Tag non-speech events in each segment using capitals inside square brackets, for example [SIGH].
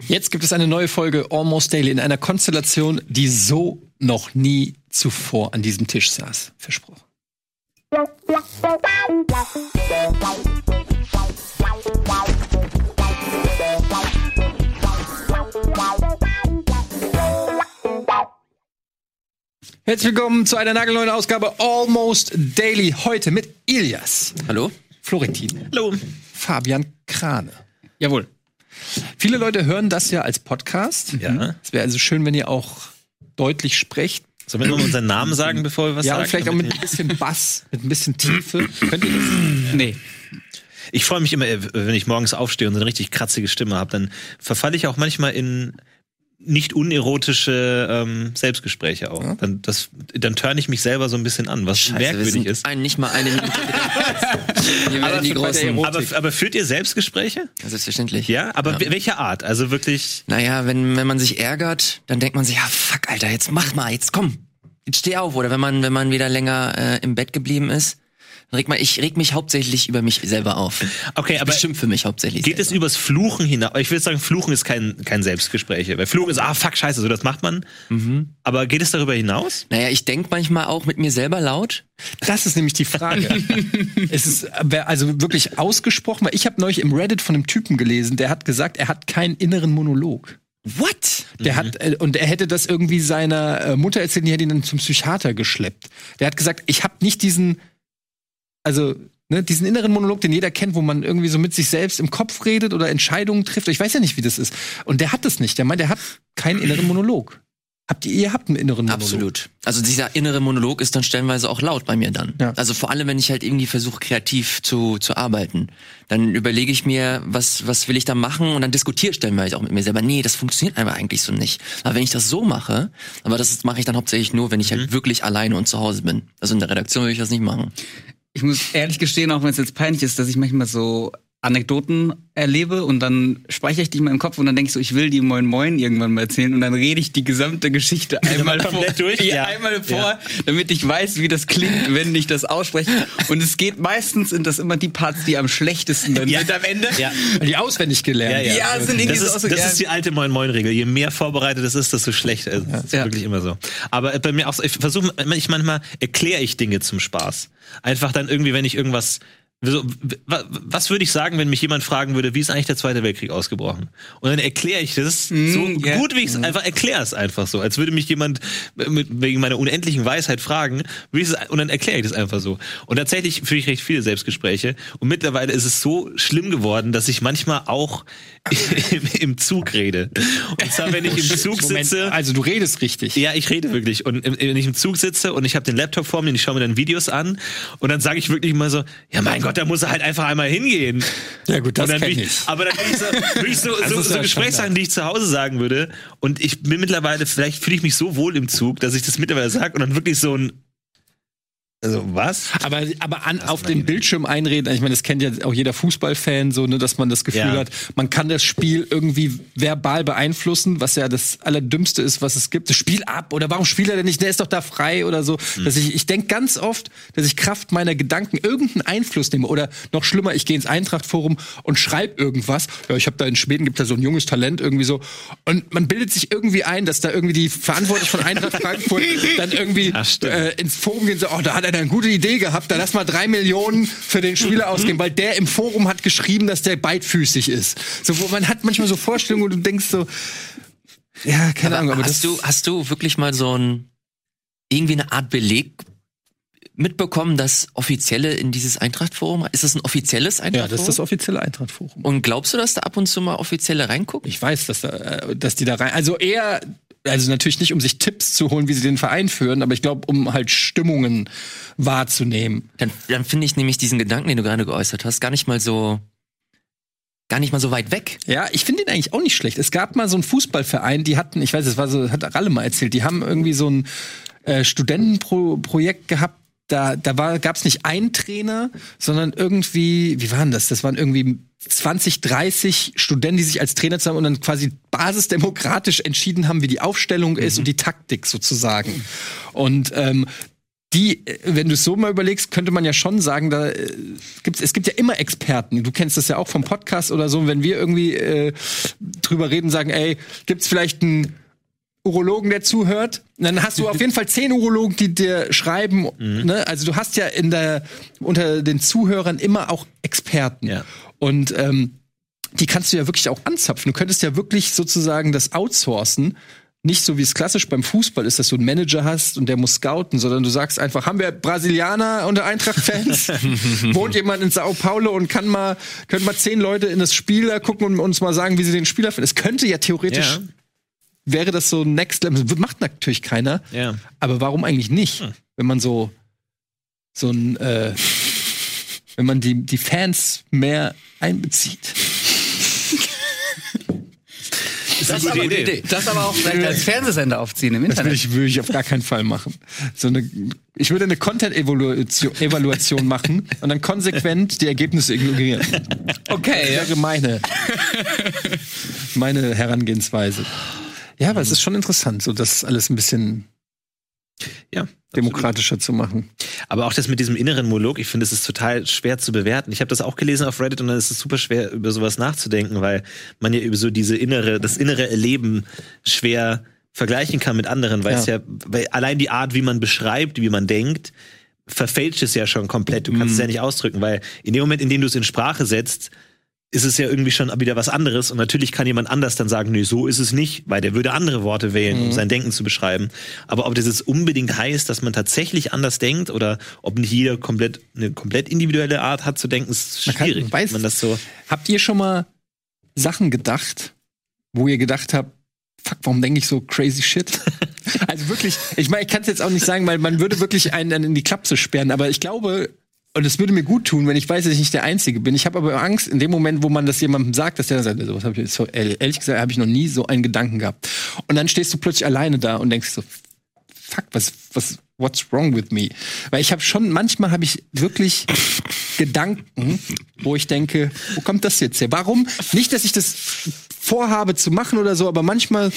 Jetzt gibt es eine neue Folge Almost Daily in einer Konstellation, die so noch nie zuvor an diesem Tisch saß. Versprochen. Herzlich willkommen zu einer nagelneuen Ausgabe Almost Daily. Heute mit Ilias. Hallo. Florentin. Hallo. Fabian Krane. Jawohl. Viele Leute hören das ja als Podcast. Ja. Es wäre also schön, wenn ihr auch deutlich sprecht. Sollen wir nur unseren Namen sagen, bevor wir was ja, sagen? und vielleicht auch mit ein bisschen Bass, mit ein bisschen Tiefe. [CLEARS THROAT] Könnt ihr das? Nee. Ich freue mich immer, wenn ich morgens aufstehe und so eine richtig kratzige Stimme habe, dann verfalle ich auch manchmal in nicht unerotische ähm, Selbstgespräche auch. Dann, das, dann turn ich mich selber so ein bisschen an, was Scheiße, wir merkwürdig sind ist. ein, nicht mal eine Minute. [LAUGHS] Erotik. Aber, aber führt ihr Selbstgespräche? Selbstverständlich. Ja, aber ja. welcher Art? Also wirklich. Naja, wenn, wenn man sich ärgert, dann denkt man sich, ja, fuck, Alter, jetzt mach mal, jetzt komm. Jetzt steh auf. Oder wenn man, wenn man wieder länger äh, im Bett geblieben ist, reg mal, ich reg mich hauptsächlich über mich selber auf. Okay, aber Bestimmt für mich hauptsächlich. geht es selber. übers Fluchen hinaus? Ich würde sagen, Fluchen ist kein, kein Selbstgespräch. Weil Fluchen ist, ah, fuck, scheiße, so das macht man. Aber geht es darüber hinaus? Naja, ich denk manchmal auch mit mir selber laut. Das ist nämlich die Frage. [LAUGHS] es ist wer- also wirklich ausgesprochen, weil ich habe neulich im Reddit von einem Typen gelesen, der hat gesagt, er hat keinen inneren Monolog. What? Der hat äh, und er hätte das irgendwie seiner äh, Mutter erzählt, die hätte ihn dann zum Psychiater geschleppt. Der hat gesagt, ich habe nicht diesen also ne, diesen inneren Monolog, den jeder kennt, wo man irgendwie so mit sich selbst im Kopf redet oder Entscheidungen trifft. Ich weiß ja nicht, wie das ist. Und der hat das nicht. Der meint, der hat keinen inneren Monolog. Habt ihr, ihr habt einen inneren Monolog. Absolut. Also dieser innere Monolog ist dann stellenweise auch laut bei mir dann. Ja. Also vor allem, wenn ich halt irgendwie versuche, kreativ zu, zu arbeiten. Dann überlege ich mir, was, was will ich da machen und dann diskutiere ich stellenweise auch mit mir selber. Nee, das funktioniert einfach eigentlich so nicht. Aber wenn ich das so mache, aber das mache ich dann hauptsächlich nur, wenn ich halt wirklich alleine und zu Hause bin. Also in der Redaktion würde ich das nicht machen. Ich muss ehrlich gestehen, auch wenn es jetzt peinlich ist, dass ich manchmal so Anekdoten erlebe und dann speichere ich die mal im Kopf und dann denke ich so, ich will die Moin Moin irgendwann mal erzählen und dann rede ich die gesamte Geschichte [LAUGHS] einmal vor, komplett durch? [LAUGHS] Ja, Ja. einmal vor, damit ich weiß, wie das klingt, wenn ich das ausspreche. Und es geht meistens sind das immer die Parts, die am schlechtesten dann Ja. sind am Ende. Ja. [LAUGHS] Die auswendig gelernt. Ja, sind irgendwie das so ist, so- das ja. ist die alte Moin Moin Regel. Je mehr vorbereitet es ist, desto schlechter. ist. Das ist Ja. wirklich immer so. Aber bei mir auch, so, ich versuche, ich manchmal erkläre ich Dinge zum Spaß. Einfach dann irgendwie, wenn ich irgendwas was würde ich sagen, wenn mich jemand fragen würde, wie ist eigentlich der Zweite Weltkrieg ausgebrochen? Und dann erkläre ich das so ja. gut, wie ich es einfach erkläre es einfach so, als würde mich jemand mit, wegen meiner unendlichen Weisheit fragen, würde ich es, und dann erkläre ich das einfach so. Und tatsächlich führe ich recht viele Selbstgespräche und mittlerweile ist es so schlimm geworden, dass ich manchmal auch im, im Zug rede. Und zwar, wenn ich im [LAUGHS] Zug Moment, sitze, also du redest richtig. ja, ich rede wirklich. Und wenn ich im Zug sitze und ich habe den Laptop vor mir und ich schaue mir dann Videos an und dann sage ich wirklich immer so, ja mein Gott, da muss er halt einfach einmal hingehen. Ja gut, das Und dann kenn bin ich. Aber dann bin ich so, wirklich so, so, so Gesprächssachen, die ich zu Hause sagen würde. Und ich bin mittlerweile, vielleicht fühle ich mich so wohl im Zug, dass ich das mittlerweile sage und dann wirklich so ein also was? Aber, aber an, auf dem Bildschirm einreden, ich meine, das kennt ja auch jeder Fußballfan, so, ne, dass man das Gefühl Ja. hat, man kann das Spiel irgendwie verbal beeinflussen, was ja das Allerdümmste ist, was es gibt. Das Spiel ab oder warum spielt er denn nicht? Der ist doch da frei oder so. Hm. Dass ich, ich denke ganz oft, dass ich Kraft meiner Gedanken irgendeinen Einfluss nehme. Oder noch schlimmer, ich gehe ins Eintracht-Forum und schreibe irgendwas. Ja, ich habe da in Schweden gibt da so ein junges Talent irgendwie so. Und man bildet sich irgendwie ein, dass da irgendwie die Verantwortlichen von Eintracht Frankfurt [LAUGHS] dann irgendwie Ja, äh, ins Forum gehen so, oh, da hat er eine gute Idee gehabt, da lass mal drei Millionen für den Spieler ausgeben, weil der im Forum hat geschrieben, dass der beidfüßig ist. So, wo man hat manchmal so Vorstellungen, wo du denkst so, ja, keine Ahnung, aber das, hast du, hast du wirklich mal so ein, irgendwie eine Art Beleg mitbekommen, dass Offizielle in dieses Eintrachtforum, ist das ein offizielles ja, Eintrachtforum? das ist das offizielle Eintracht-Forum. Und glaubst du, dass da ab und zu mal Offizielle reingucken? Ich weiß, dass, da, äh, dass die da rein, also eher, also natürlich nicht, um sich Tipps zu holen, wie sie den Verein führen, aber ich glaube, um halt Stimmungen wahrzunehmen. Dann, dann finde ich nämlich diesen Gedanken, den du gerade geäußert hast, gar nicht mal so, gar nicht mal so weit weg. Ja, ich finde den eigentlich auch nicht schlecht. Es gab mal so einen Fußballverein, die hatten, ich weiß, es war so, hat Ralle mal erzählt, die haben irgendwie so ein äh, Studentenprojekt gehabt. Da, da war, gab's nicht einen Trainer, sondern irgendwie, wie waren das? Das waren irgendwie 20, 30 Studenten, die sich als Trainer zusammen und dann quasi basisdemokratisch entschieden haben, wie die Aufstellung ist und die Taktik sozusagen. Und ähm, die, äh, wenn du es so mal überlegst, könnte man ja schon sagen, da äh, gibt's, es gibt ja immer Experten. Du kennst das ja auch vom Podcast oder so. Wenn wir irgendwie äh, drüber reden, sagen, ey, gibt's vielleicht einen Urologen, der zuhört? Dann hast du auf jeden Fall zehn Urologen, die dir schreiben. Ne? Also du hast ja in der unter den Zuhörern immer auch Experten. Ja. Und ähm, die kannst du ja wirklich auch anzapfen. Du könntest ja wirklich sozusagen das outsourcen. Nicht so wie es klassisch beim Fußball ist, dass du einen Manager hast und der muss scouten, sondern du sagst einfach, haben wir Brasilianer unter Eintracht-Fans? [LAUGHS] Wohnt jemand in Sao Paulo und kann mal, können mal zehn Leute in das Spiel gucken und uns mal sagen, wie sie den Spieler finden? Es könnte ja theoretisch, Ja. Wäre das so Next Level. Macht natürlich keiner. Ja. Aber warum eigentlich nicht? Hm. Wenn man so, so ein, äh, wenn man die, die Fans mehr einbezieht. Das ist eine gute Idee. Das aber auch vielleicht als Fernsehsender aufziehen im Das würde Internet. ich, würde ich auf gar keinen Fall machen. So eine, ich würde eine Content-Evaluation Evaluation machen und dann konsequent die Ergebnisse ignorieren. Okay, Das wäre meine, meine Herangehensweise. Ja, aber es ist schon interessant, so das alles ein bisschen Ja. demokratischer zu machen. Aber auch das mit diesem inneren Monolog, ich finde, es ist total schwer zu bewerten. Ich habe das auch gelesen auf Reddit und dann ist es super schwer, über sowas nachzudenken, weil man ja über so diese innere, das innere Erleben schwer vergleichen kann mit anderen, weil es ja, weil allein die Art, wie man beschreibt, wie man denkt, verfälscht es ja schon komplett. Du kannst es ja nicht ausdrücken, weil in dem Moment, in dem du es in Sprache setzt, ist es ja irgendwie schon wieder was anderes. Und natürlich kann jemand anders dann sagen, nee, so ist es nicht, weil der würde andere Worte wählen, um sein Denken zu beschreiben. Aber ob das jetzt unbedingt heißt, dass man tatsächlich anders denkt oder ob nicht jeder komplett eine komplett individuelle Art hat zu denken, ist Man kann- schwierig. weiß- wenn man das so Habt ihr schon mal Sachen gedacht, wo ihr gedacht habt, fuck, warum denke ich so crazy shit? [LAUGHS] also wirklich, ich meine, ich kann es jetzt auch nicht sagen, weil man würde wirklich einen dann in die Klapse sperren, aber ich glaube, und es würde mir gut tun, wenn ich weiß, dass ich nicht der Einzige bin. Ich habe aber Angst, in dem Moment, wo man das jemandem sagt, dass der dann sagt, sowas hab ich, so, ehrlich gesagt, habe ich noch nie so einen Gedanken gehabt. Und dann stehst du plötzlich alleine da und denkst so, fuck, was, was, what's wrong with me? Weil ich habe schon, manchmal habe ich wirklich Gedanken, wo ich denke, wo kommt das jetzt her? Warum? Nicht, dass ich das vorhabe zu machen oder so, aber manchmal,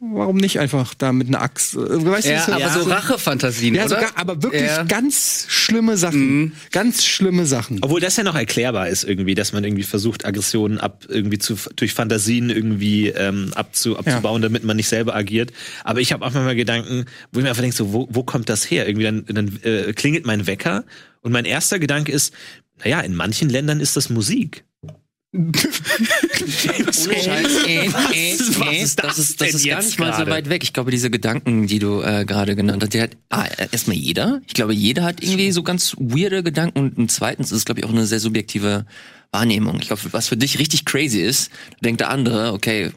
warum nicht einfach da mit einer Axt? Äh, Weißt Ja, du, aber so Rachefantasien, ja, oder? sogar, aber wirklich Ja. ganz schlimme Sachen. Ganz schlimme Sachen. Obwohl das ja noch erklärbar ist irgendwie, dass man irgendwie versucht, Aggressionen ab irgendwie zu durch Fantasien irgendwie ähm, abzu, abzubauen, damit man nicht selber agiert. Aber ich habe auch manchmal Gedanken, wo ich mir einfach denke, so, wo, wo kommt das her? Irgendwie dann, dann äh, klingelt mein Wecker und mein erster Gedanke ist, naja, in manchen Ländern ist das Musik. Äh, äh, Was äh, das ist, denn das ist gar nicht mal so weit weg. Ich glaube, diese Gedanken, die du äh, gerade genannt hast, die hat ah, erstmal jeder. Ich glaube, jeder hat irgendwie so ganz weirde Gedanken und, und zweitens ist es, glaube ich, auch eine sehr subjektive Wahrnehmung. Ich glaube, was für dich richtig crazy ist, denkt der andere, okay,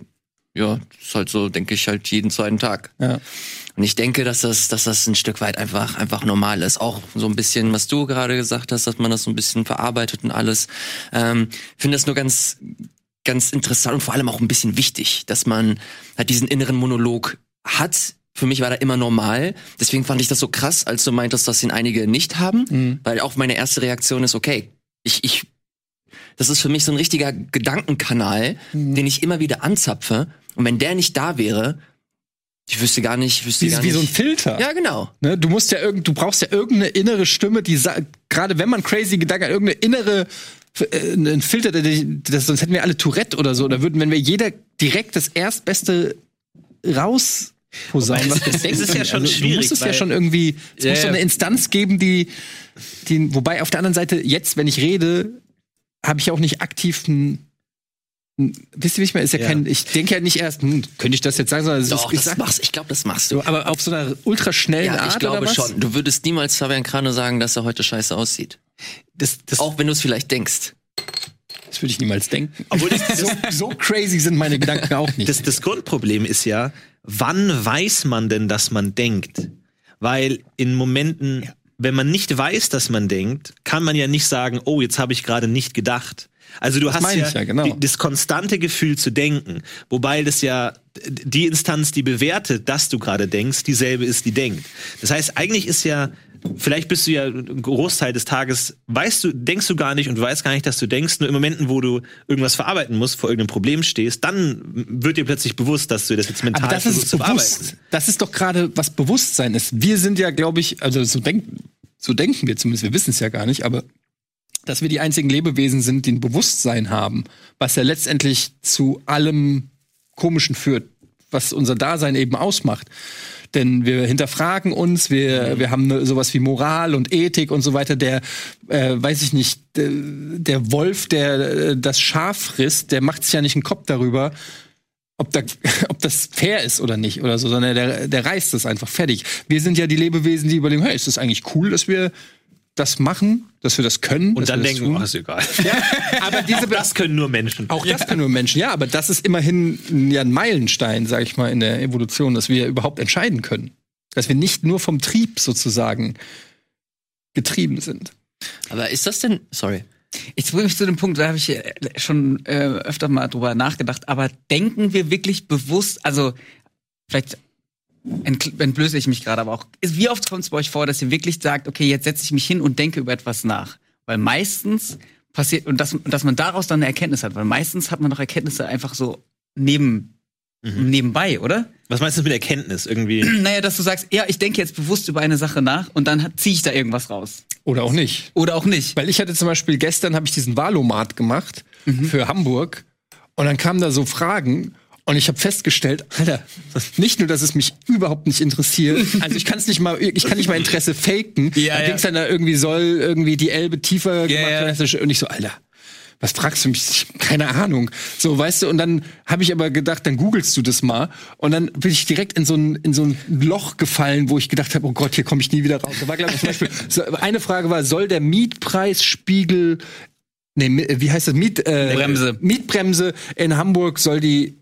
ja, ist halt so, denke ich halt jeden zweiten Tag. Ja. Und ich denke, dass das, dass das ein Stück weit einfach, einfach normal ist. Auch so ein bisschen, was du gerade gesagt hast, dass man das so ein bisschen verarbeitet und alles. Ähm, finde das nur ganz, ganz interessant und vor allem auch ein bisschen wichtig, dass man halt diesen inneren Monolog hat. Für mich war der immer normal. Deswegen fand ich das so krass, als du meintest, dass ihn einige nicht haben. Weil auch meine erste Reaktion ist, okay, ich, ich, das ist für mich so ein richtiger Gedankenkanal, den ich immer wieder anzapfe. Und wenn der nicht da wäre, ich wüsste gar nicht, ich wüsste Wie, gar wie nicht. so ein Filter. ja, genau. Ne, du musst ja irgend, du brauchst ja irgendeine innere Stimme, die gerade wenn man crazy Gedanken hat, irgendeine innere äh, ein Filter, der, das, sonst hätten wir alle Tourette oder so, da würden, wenn wir jeder direkt das erstbeste raus posaunen, was es denken. ist ja schon also, schwierig, Du musst es ja schon irgendwie, es Ja, muss so eine Instanz geben, die, die, wobei auf der anderen Seite jetzt, wenn ich rede, habe ich auch nicht aktiv ein ein- Wisst ihr, wie ich meine? Ist ja, Ja. kein, ich denke ja nicht erst, hm, könnte ich das jetzt sagen, sondern es Doch, ist, ich das sag, machst, ich glaube, das machst du. aber auf so einer ultraschnellen Ja, Art ich glaube oder was? schon. Du würdest niemals Fabian Krane sagen, dass er heute scheiße aussieht. Das, das, Auch wenn du es vielleicht denkst. das würde ich niemals denken. Obwohl das, [LAUGHS] so, so crazy sind meine Gedanken auch nicht. das, das Grundproblem ist ja, wann weiß man denn, dass man denkt? Weil in Momenten, wenn man nicht weiß, dass man denkt, kann man ja nicht sagen, oh, jetzt habe ich gerade nicht gedacht. Also du hast meine ja, ja, genau. die, das konstante Gefühl zu denken, wobei das ja die Instanz, die bewertet, dass du gerade denkst, dieselbe ist, die denkt. Das heißt, eigentlich ist ja vielleicht bist du ja einen Großteil des Tages, weißt du, denkst du gar nicht und weißt gar nicht, dass du denkst. Nur in Momenten, wo du irgendwas verarbeiten musst, vor irgendeinem Problem stehst, dann wird dir plötzlich bewusst, dass du das jetzt mental Aber das ist zu bewusst. Das ist doch gerade, was Bewusstsein ist. Wir sind ja, glaube ich, also so, denk, so denken wir zumindest, wir wissen es ja gar nicht, aber dass wir die einzigen Lebewesen sind, die ein Bewusstsein haben, was ja letztendlich zu allem Komischen führt, was unser Dasein eben ausmacht. Denn wir hinterfragen uns, wir, wir haben ne- sowas wie Moral und Ethik und so weiter. Der, äh, weiß ich nicht, der, der Wolf, der äh, das Schaf frisst, der macht sich ja nicht einen Kopf darüber, ob, da, [LAUGHS] ob das fair ist oder nicht oder so, sondern der, der reißt es einfach fertig. Wir sind ja die Lebewesen, die überlegen, hey, ist das eigentlich cool, dass wir das machen, dass wir das können? Und dann denken, ach, ist egal. [LAUGHS] aber diese Das können nur Menschen. auch das können nur Menschen, ja, aber das ist immerhin ja ein Meilenstein, sag ich mal, in der Evolution, dass wir überhaupt entscheiden können. Dass wir nicht nur vom Trieb sozusagen getrieben sind. Aber ist das denn, sorry, Jetzt bringe ich zu dem Punkt, da habe ich äh, schon äh, öfter mal drüber nachgedacht, aber denken wir wirklich bewusst, also vielleicht entblöße ich mich gerade, aber auch, ist- wie oft kommt es bei euch vor, dass ihr wirklich sagt, okay, jetzt setze ich mich hin und denke über etwas nach? Weil meistens passiert, und dass, dass man daraus dann eine Erkenntnis hat, weil meistens hat man doch Erkenntnisse einfach so neben, nebenbei, oder? Was meinst du mit Erkenntnis? Irgendwie. [CLEARS THROAT] Naja, dass du sagst, ja, ich denke jetzt bewusst über eine Sache nach und dann ziehe ich da irgendwas raus. Oder auch nicht. Oder auch nicht. Weil ich hatte zum Beispiel gestern habe ich diesen Valomat gemacht für Hamburg und dann kamen da so Fragen und ich habe festgestellt, Alter, nicht nur, dass es mich überhaupt nicht interessiert, [LAUGHS] also ich kann es nicht mal, ich kann nicht mal Interesse faken. Ja, da ja. ging's dann da irgendwie soll irgendwie die Elbe tiefer Ja, gemacht ja. werden und ich so, Alter. Was fragst du mich? Keine Ahnung. So, weißt du, und dann habe ich aber gedacht, dann googelst du das mal. Und dann bin ich direkt in so ein, in so ein Loch gefallen, wo ich gedacht habe, oh Gott, hier komme ich nie wieder raus. Da war, glaube ich, zum Beispiel, [LAUGHS] so, eine Frage war, soll der Mietpreisspiegel, nee, wie heißt das? Miet, äh, Bremse. Mietbremse in Hamburg, soll die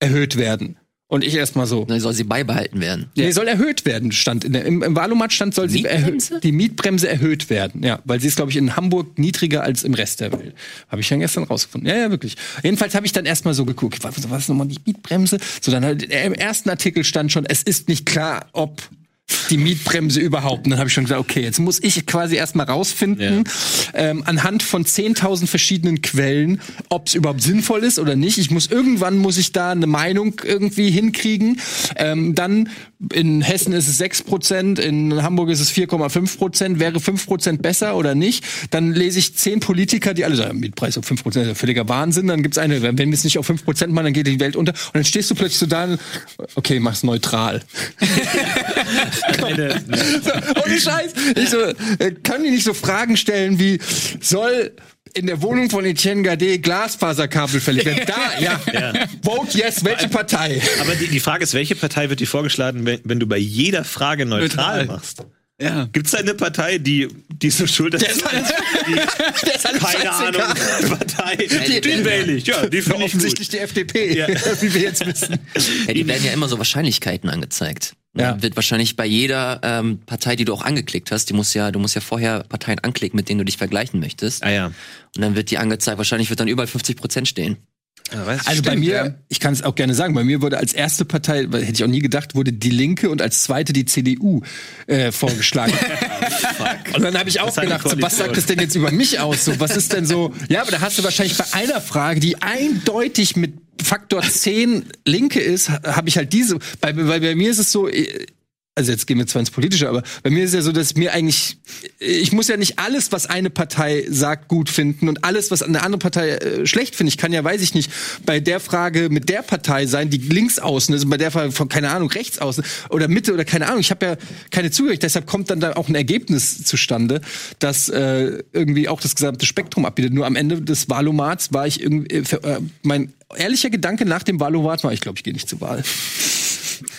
erhöht werden? Und ich erst mal so. dann soll sie beibehalten werden. Nee, soll erhöht werden, stand in der, im, im Valomat stand, soll sie erhö Mietbremse? die Mietbremse erhöht werden. Ja, weil sie ist, glaube ich, in Hamburg niedriger als im Rest der Welt. Habe ich dann gestern rausgefunden. Ja, ja, wirklich. Jedenfalls habe ich dann erstmal so geguckt, was, was ist nochmal die Mietbremse? So, dann halt, im ersten Artikel stand schon, es ist nicht klar, ob die Mietbremse überhaupt. Und dann habe ich schon gesagt, okay, jetzt muss ich quasi erstmal rausfinden, ähm, anhand von 10.000 verschiedenen Quellen, ob es überhaupt sinnvoll ist oder nicht. Ich muss irgendwann muss ich da eine Meinung irgendwie hinkriegen. Ähm, dann in Hessen ist es 6 Prozent, in Hamburg ist es 4,5 Prozent. Wäre 5 Prozent besser oder nicht? Dann lese ich zehn Politiker, die alle sagen, Mietpreis auf 5 Prozent ist ja völliger Wahnsinn. Dann gibt's eine, wenn wir es nicht auf 5 Prozent machen, dann geht die Welt unter. Und dann stehst du plötzlich so da, und, okay, mach's neutral. [LAUGHS] So, ohne Scheiß. Ich so, äh, können die nicht so Fragen stellen wie, soll in der Wohnung von Etienne Gade Glasfaserkabel verlegt werden? Da, [LAUGHS] ja. Vote yes, welche Partei? aber die, die Frage ist, welche Partei wird dir vorgeschlagen, wenn, wenn du bei jeder Frage neutral, Neutral. machst? Ja. Gibt es da eine Partei, die, die ist so schuld, dass Der ist alles, [LAUGHS] der ist alles keine Ahnung. Partei, Die- den wähle ich. Ja, die finde ich Offensichtlich gut. die FDP, Ja. [LAUGHS] wie wir jetzt wissen. Ja, die werden ja immer so Wahrscheinlichkeiten angezeigt. Ja. Ja. Wird wahrscheinlich bei jeder ähm, Partei, die du auch angeklickt hast, die muss ja, du musst ja vorher Parteien anklicken, mit denen du dich vergleichen möchtest. Ah ja. Und dann wird die angezeigt. Wahrscheinlich wird dann überall 50 Prozent stehen. Ja. Also bei Stimmt, mir, ja. ich kann es auch gerne sagen, bei mir wurde als erste Partei, hätte ich auch nie gedacht, wurde die Linke und als zweite die CDU äh, vorgeschlagen. [LAUGHS] und dann habe ich auch gedacht, so, was sagt das denn jetzt über mich aus? So, was ist denn so? Ja, aber da hast du wahrscheinlich bei einer Frage, die eindeutig mit Faktor 10 Linke ist, ha- habe ich halt diese. Bei, weil bei mir ist es so. Also jetzt gehen wir zwar ins Politische, aber bei mir ist ja so, dass mir eigentlich, ich muss ja nicht alles, was eine Partei sagt, gut finden und alles, was eine andere Partei äh, schlecht findet. Ich kann ja, weiß ich nicht, bei der Frage mit der Partei sein, die links außen ist und bei der Frage von, keine Ahnung, rechts außen oder Mitte oder keine Ahnung. Ich habe ja keine Zugehörigkeit, deshalb kommt dann da auch ein Ergebnis zustande, das äh, irgendwie auch das gesamte Spektrum abbildet. Nur am Ende des Wahlomats war ich irgendwie, äh, äh, mein ehrlicher Gedanke nach dem Wahlomat war, ich glaube, ich gehe nicht zur Wahl.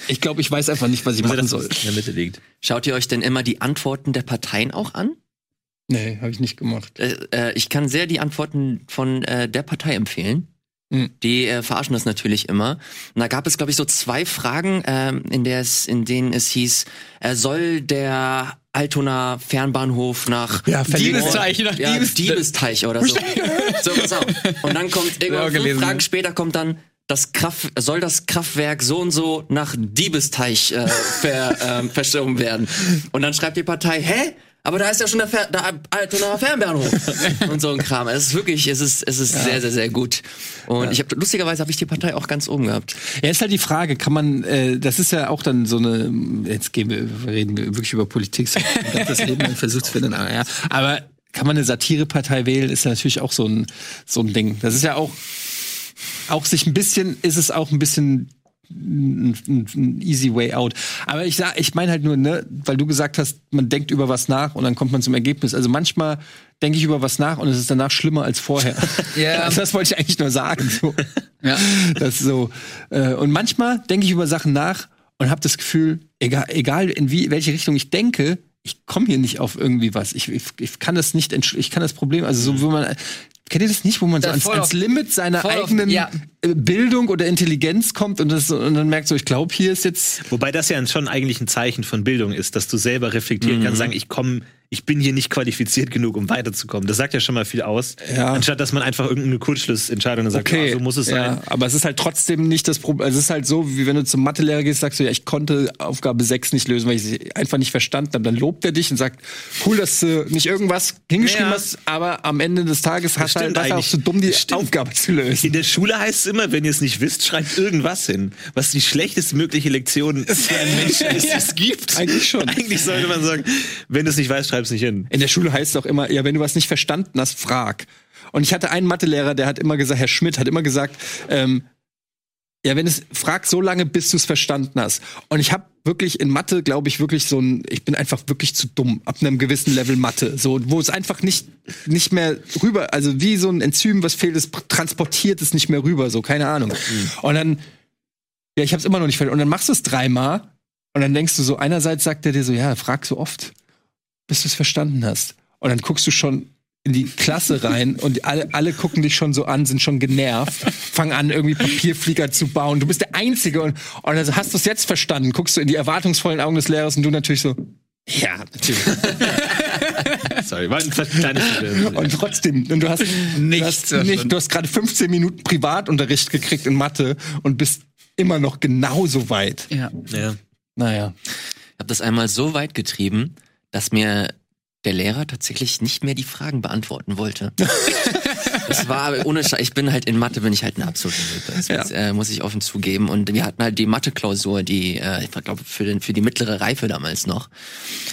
Ich glaube, ich weiß einfach nicht, was ich machen soll. es in der Mitte liegt. Schaut ihr euch denn immer die Antworten der Parteien auch an? Nee, habe ich nicht gemacht. Äh, äh, ich kann sehr die Antworten von äh, der Partei empfehlen. Mhm. Die äh, verarschen das natürlich immer. Und da gab es, glaube ich, so zwei Fragen, ähm, in, der es, in denen es hieß, äh, soll der Altona Fernbahnhof nach Ja. Diebesteich, nach ja, Diebes- Diebesteich oder so. [LAUGHS] so, pass auf. Und dann kommt Ja, irgendwann fünf Fragen später kommt dann, das Kraft, soll das Kraftwerk so und so nach Diebesteich äh, ver, [LAUGHS] ähm, verschoben werden. Und dann schreibt die Partei, hä? Aber da ist ja schon der, Fer der Altonaer Fernbahnhof und so ein Kram. Es ist wirklich, es ist, es ist sehr, sehr, sehr gut. Und ich habe lustigerweise habe ich die Partei auch ganz oben gehabt. Ja, ist halt die Frage, kann man, äh, das ist ja auch dann so eine, jetzt gehen wir, reden wir wirklich über Politik, so, das [LAUGHS] Leben lang versucht zu finden, aber, ja. aber kann man eine Satirepartei wählen, ist ja natürlich auch so ein, so ein Ding. Das ist ja auch, auch sich ein bisschen, ist es auch ein bisschen ein, ein, ein easy way out. Aber ich sag, ich meine halt nur, ne, weil du gesagt hast, man denkt über was nach und dann kommt man zum Ergebnis. Also manchmal denke ich über was nach und es ist danach schlimmer als vorher. [LAUGHS] Ja. Also [LAUGHS] das wollte ich eigentlich nur sagen. So. [LAUGHS] Ja. Das so. Äh, Und manchmal denke ich über Sachen nach und habe das Gefühl, egal, egal in wie, welche Richtung ich denke, ich komme hier nicht auf irgendwie was. Ich, ich, ich kann das nicht, ich kann das Problem, also so, wo man, kennt ihr das nicht, wo man so ans, ans Limit seiner voll auf- eigenen ja. Bildung oder Intelligenz kommt und, das, und dann merkt so, ich glaube, hier ist jetzt Wobei das ja schon eigentlich ein Zeichen von Bildung ist, dass du selber reflektieren kannst, sagen, ich komme, ich bin hier nicht qualifiziert genug, um weiterzukommen. Das sagt ja schon mal viel aus. Ja. Anstatt dass man einfach irgendeine Kurzschlussentscheidung sagt, okay, ah, so muss es ja, sein. aber es ist halt trotzdem nicht das Problem. Also es ist halt so, wie wenn du zum Mathelehrer gehst, sagst du, ja, ich konnte Aufgabe 6 nicht lösen, weil ich sie einfach nicht verstanden habe. Dann lobt er dich und sagt, cool, dass du nicht irgendwas hingeschrieben Ja. hast, aber am Ende des Tages hast du halt, du auch zu dumm, die Stimmt. Aufgabe zu lösen. In der Schule heißt es immer, wenn ihr es nicht wisst, schreibt irgendwas hin. Was die schlechteste mögliche Lektion für einen Menschen [LAUGHS] ist, die es gibt. Eigentlich schon. Eigentlich sollte man sagen, wenn du es nicht weißt, schreib es nicht hin. In der Schule heißt es auch immer, ja, wenn du was nicht verstanden hast, frag. Und ich hatte einen Mathelehrer, der hat immer gesagt, Herr Schmidt hat immer gesagt, ähm, ja, wenn es frag so lange, bis du es verstanden hast. Und ich habe wirklich in Mathe, glaube ich, wirklich so ein, ich bin einfach wirklich zu dumm ab einem gewissen Level Mathe, so wo es einfach nicht nicht mehr rüber, also wie so ein Enzym, was fehlt, es transportiert es nicht mehr rüber, so keine Ahnung. Und dann, ja, ich habe es immer noch nicht verstanden. Und dann machst du es dreimal und dann denkst du so, einerseits sagt er dir so, ja, frag so oft, bis du es verstanden hast. Und dann guckst du schon in die Klasse rein und alle, alle gucken dich schon so an, sind schon genervt, fangen an, irgendwie Papierflieger zu bauen. Du bist der Einzige und, und also hast du es jetzt verstanden, guckst du in die erwartungsvollen Augen des Lehrers und du natürlich so, ja, natürlich. [LAUGHS] Sorry, war ein kleines Problem. Und trotzdem, und du hast Nichts du hast, nicht, verstanden. du hast gerade 15 Minuten Privatunterricht gekriegt in Mathe und bist immer noch genauso weit. Ja. Ja. Naja. Ich habe das einmal so weit getrieben, dass mir der Lehrer tatsächlich nicht mehr die Fragen beantworten wollte. [LAUGHS] das war ohne Scheiß. Ich bin halt in Mathe bin ich halt ein absoluter Hilfe. Das Ja. muss, äh, muss ich offen zugeben. Und wir hatten halt die Mathe-Klausur, die äh, ich glaube für den für die mittlere Reife damals noch.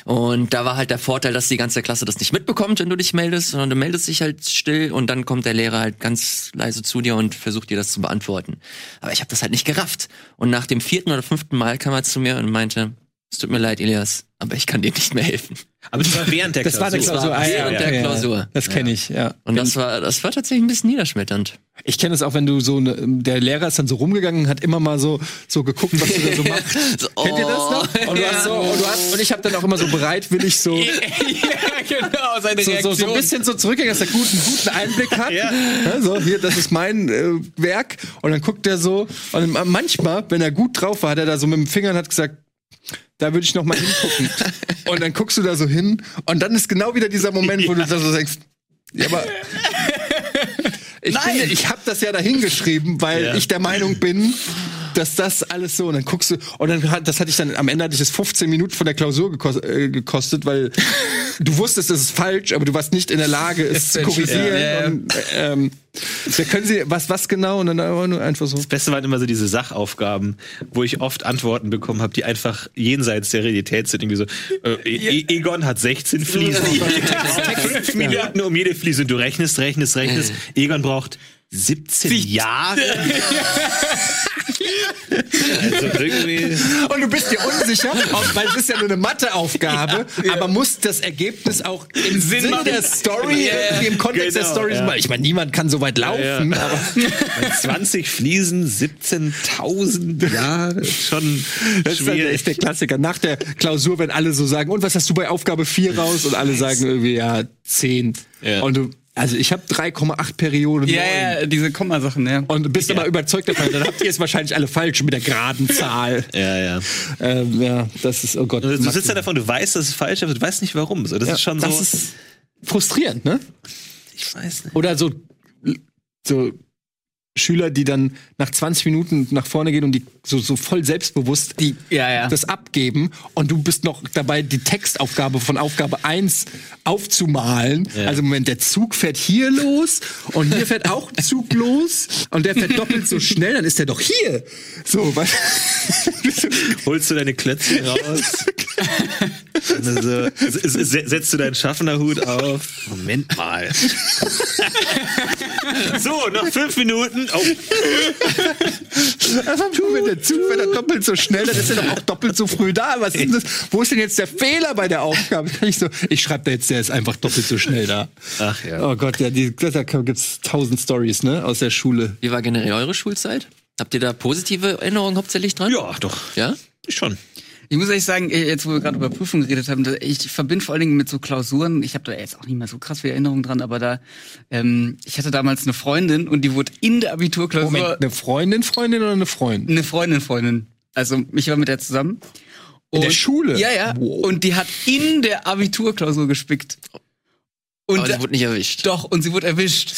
Und da war halt der Vorteil, dass die ganze Klasse das nicht mitbekommt, wenn du dich meldest, sondern du meldest dich halt still und dann kommt der Lehrer halt ganz leise zu dir und versucht dir das zu beantworten. Aber ich habe das halt nicht gerafft. Und nach dem vierten oder fünften Mal kam er zu mir und meinte, es tut mir leid, Elias, aber ich kann dir nicht mehr helfen. Aber das war während der Das war der Klausur. Klausur. war während ja, der ja, Klausur. Das kenne ich, ja. Und das war, das war tatsächlich ein bisschen niederschmetternd. Ich kenne es auch, wenn du so ne, der Lehrer ist dann so rumgegangen und hat immer mal so so geguckt, was du da so machst. [LAUGHS] So, Kennt ihr das noch? oh, Und, du ja. hast so, und, du hast, und ich habe dann auch immer so bereitwillig so [LAUGHS] ja, genau, seine so, so, so ein bisschen so zurückgegangen, dass er guten, guten Einblick hat. Ja. Ja, so, hier, das ist mein äh, Werk. Und dann guckt er so. Und manchmal, wenn er gut drauf war, hat er da so mit dem Finger und hat gesagt, da würde ich noch mal hingucken. [LAUGHS] und dann guckst du da so hin. Und dann ist genau wieder dieser Moment, wo du da so denkst, ja, aber [LAUGHS] ich, finde, ich habe das ja da hingeschrieben, weil Ja. ich der Meinung bin, dass das alles so und dann guckst du und dann hat das hatte ich dann am Ende hatte ich das 15 Minuten von der Klausur gekostet, äh, gekostet weil [LAUGHS] du wusstest, es ist falsch, aber du warst nicht in der Lage, es zu korrigieren. ja, ja. Und, ähm, da können sie was was genau und dann einfach so. Das Beste waren immer so diese Sachaufgaben, wo ich oft Antworten bekommen habe, die einfach jenseits der Realität sind. Irgendwie so, äh, e Egon hat 16 Fliesen. [LAUGHS] Fünf Minuten um jede Fliese. Du rechnest, rechnest, rechnest. Egon braucht 17 Jahre. also irgendwie. Und du bist dir unsicher, weil es ist ja nur eine Matheaufgabe, aber muss das Ergebnis auch im Sinne machen. der Story, Ja, ja. im Kontext der Genau, Story, ja. ich meine, niemand kann so weit laufen, Ja. aber 20 Fliesen, 17.000 Jahre. Schon Das der, schwierig. ist der Klassiker. Nach der Klausur, wenn alle so sagen, und was hast du bei Aufgabe 4 raus? Und alle sagen irgendwie, ja, 10. Ja. Und du, also ich habe 3,8 Perioden. Ja, ja, diese Kommasachen, ja. Und du bist aber überzeugt davon, dann habt ihr es wahrscheinlich alle falsch mit der geraden [LAUGHS] Zahl. Ja, ja. ähm, ja, das ist, oh Gott. Du Maxi. sitzt ja davon, du weißt, das ist falsch, aber du weißt nicht warum. So, das Ja, ist schon das so. ist frustrierend, ne? ich weiß nicht. Oder so, so Schüler, die dann nach 20 Minuten nach vorne gehen und die so, so voll selbstbewusst die, Ja, ja. das abgeben und du bist noch dabei, die Textaufgabe von Aufgabe 1 aufzumalen. Also Moment, der Zug fährt hier los und hier fährt auch ein Zug los und der fährt doppelt so schnell, dann ist der doch hier. So, was? Holst du deine Klötzchen raus? [LAUGHS] also, s- s- setzt du deinen Schaffnerhut auf? Moment mal. [LAUGHS] so, noch fünf Minuten. Oh, Einfach nur, wenn der Zug fährt dann doppelt so schnell, dann ist er doch auch doppelt so früh da. Was ist das? Wo ist denn jetzt der Fehler bei der Aufgabe? Ich so, ich schreibe da jetzt, der ist einfach doppelt so schnell da. Ach ja. Oh Gott, ja, die, da gibt's tausend Stories, ne, aus der Schule. Wie war generell eure Schulzeit? Habt ihr da positive Erinnerungen hauptsächlich dran? ja, doch. Ja? Schon. Ich muss ehrlich sagen, äh, jetzt wo wir gerade über Prüfungen geredet haben, ich verbinde vor allen Dingen mit so Klausuren, ich habe da jetzt auch nicht mehr so krass viel Erinnerung dran, aber da, ähm, ich hatte damals eine Freundin und die wurde in der Abiturklausur Moment, eine Freundin, Freundin oder eine Freundin? eine Freundin, Freundin. Also ich war mit der zusammen. In der Und- Schule? Ja, ja. Wow. Und die hat in der Abiturklausur gespickt. Und Aber sie wurde nicht erwischt. doch, und sie wurde erwischt.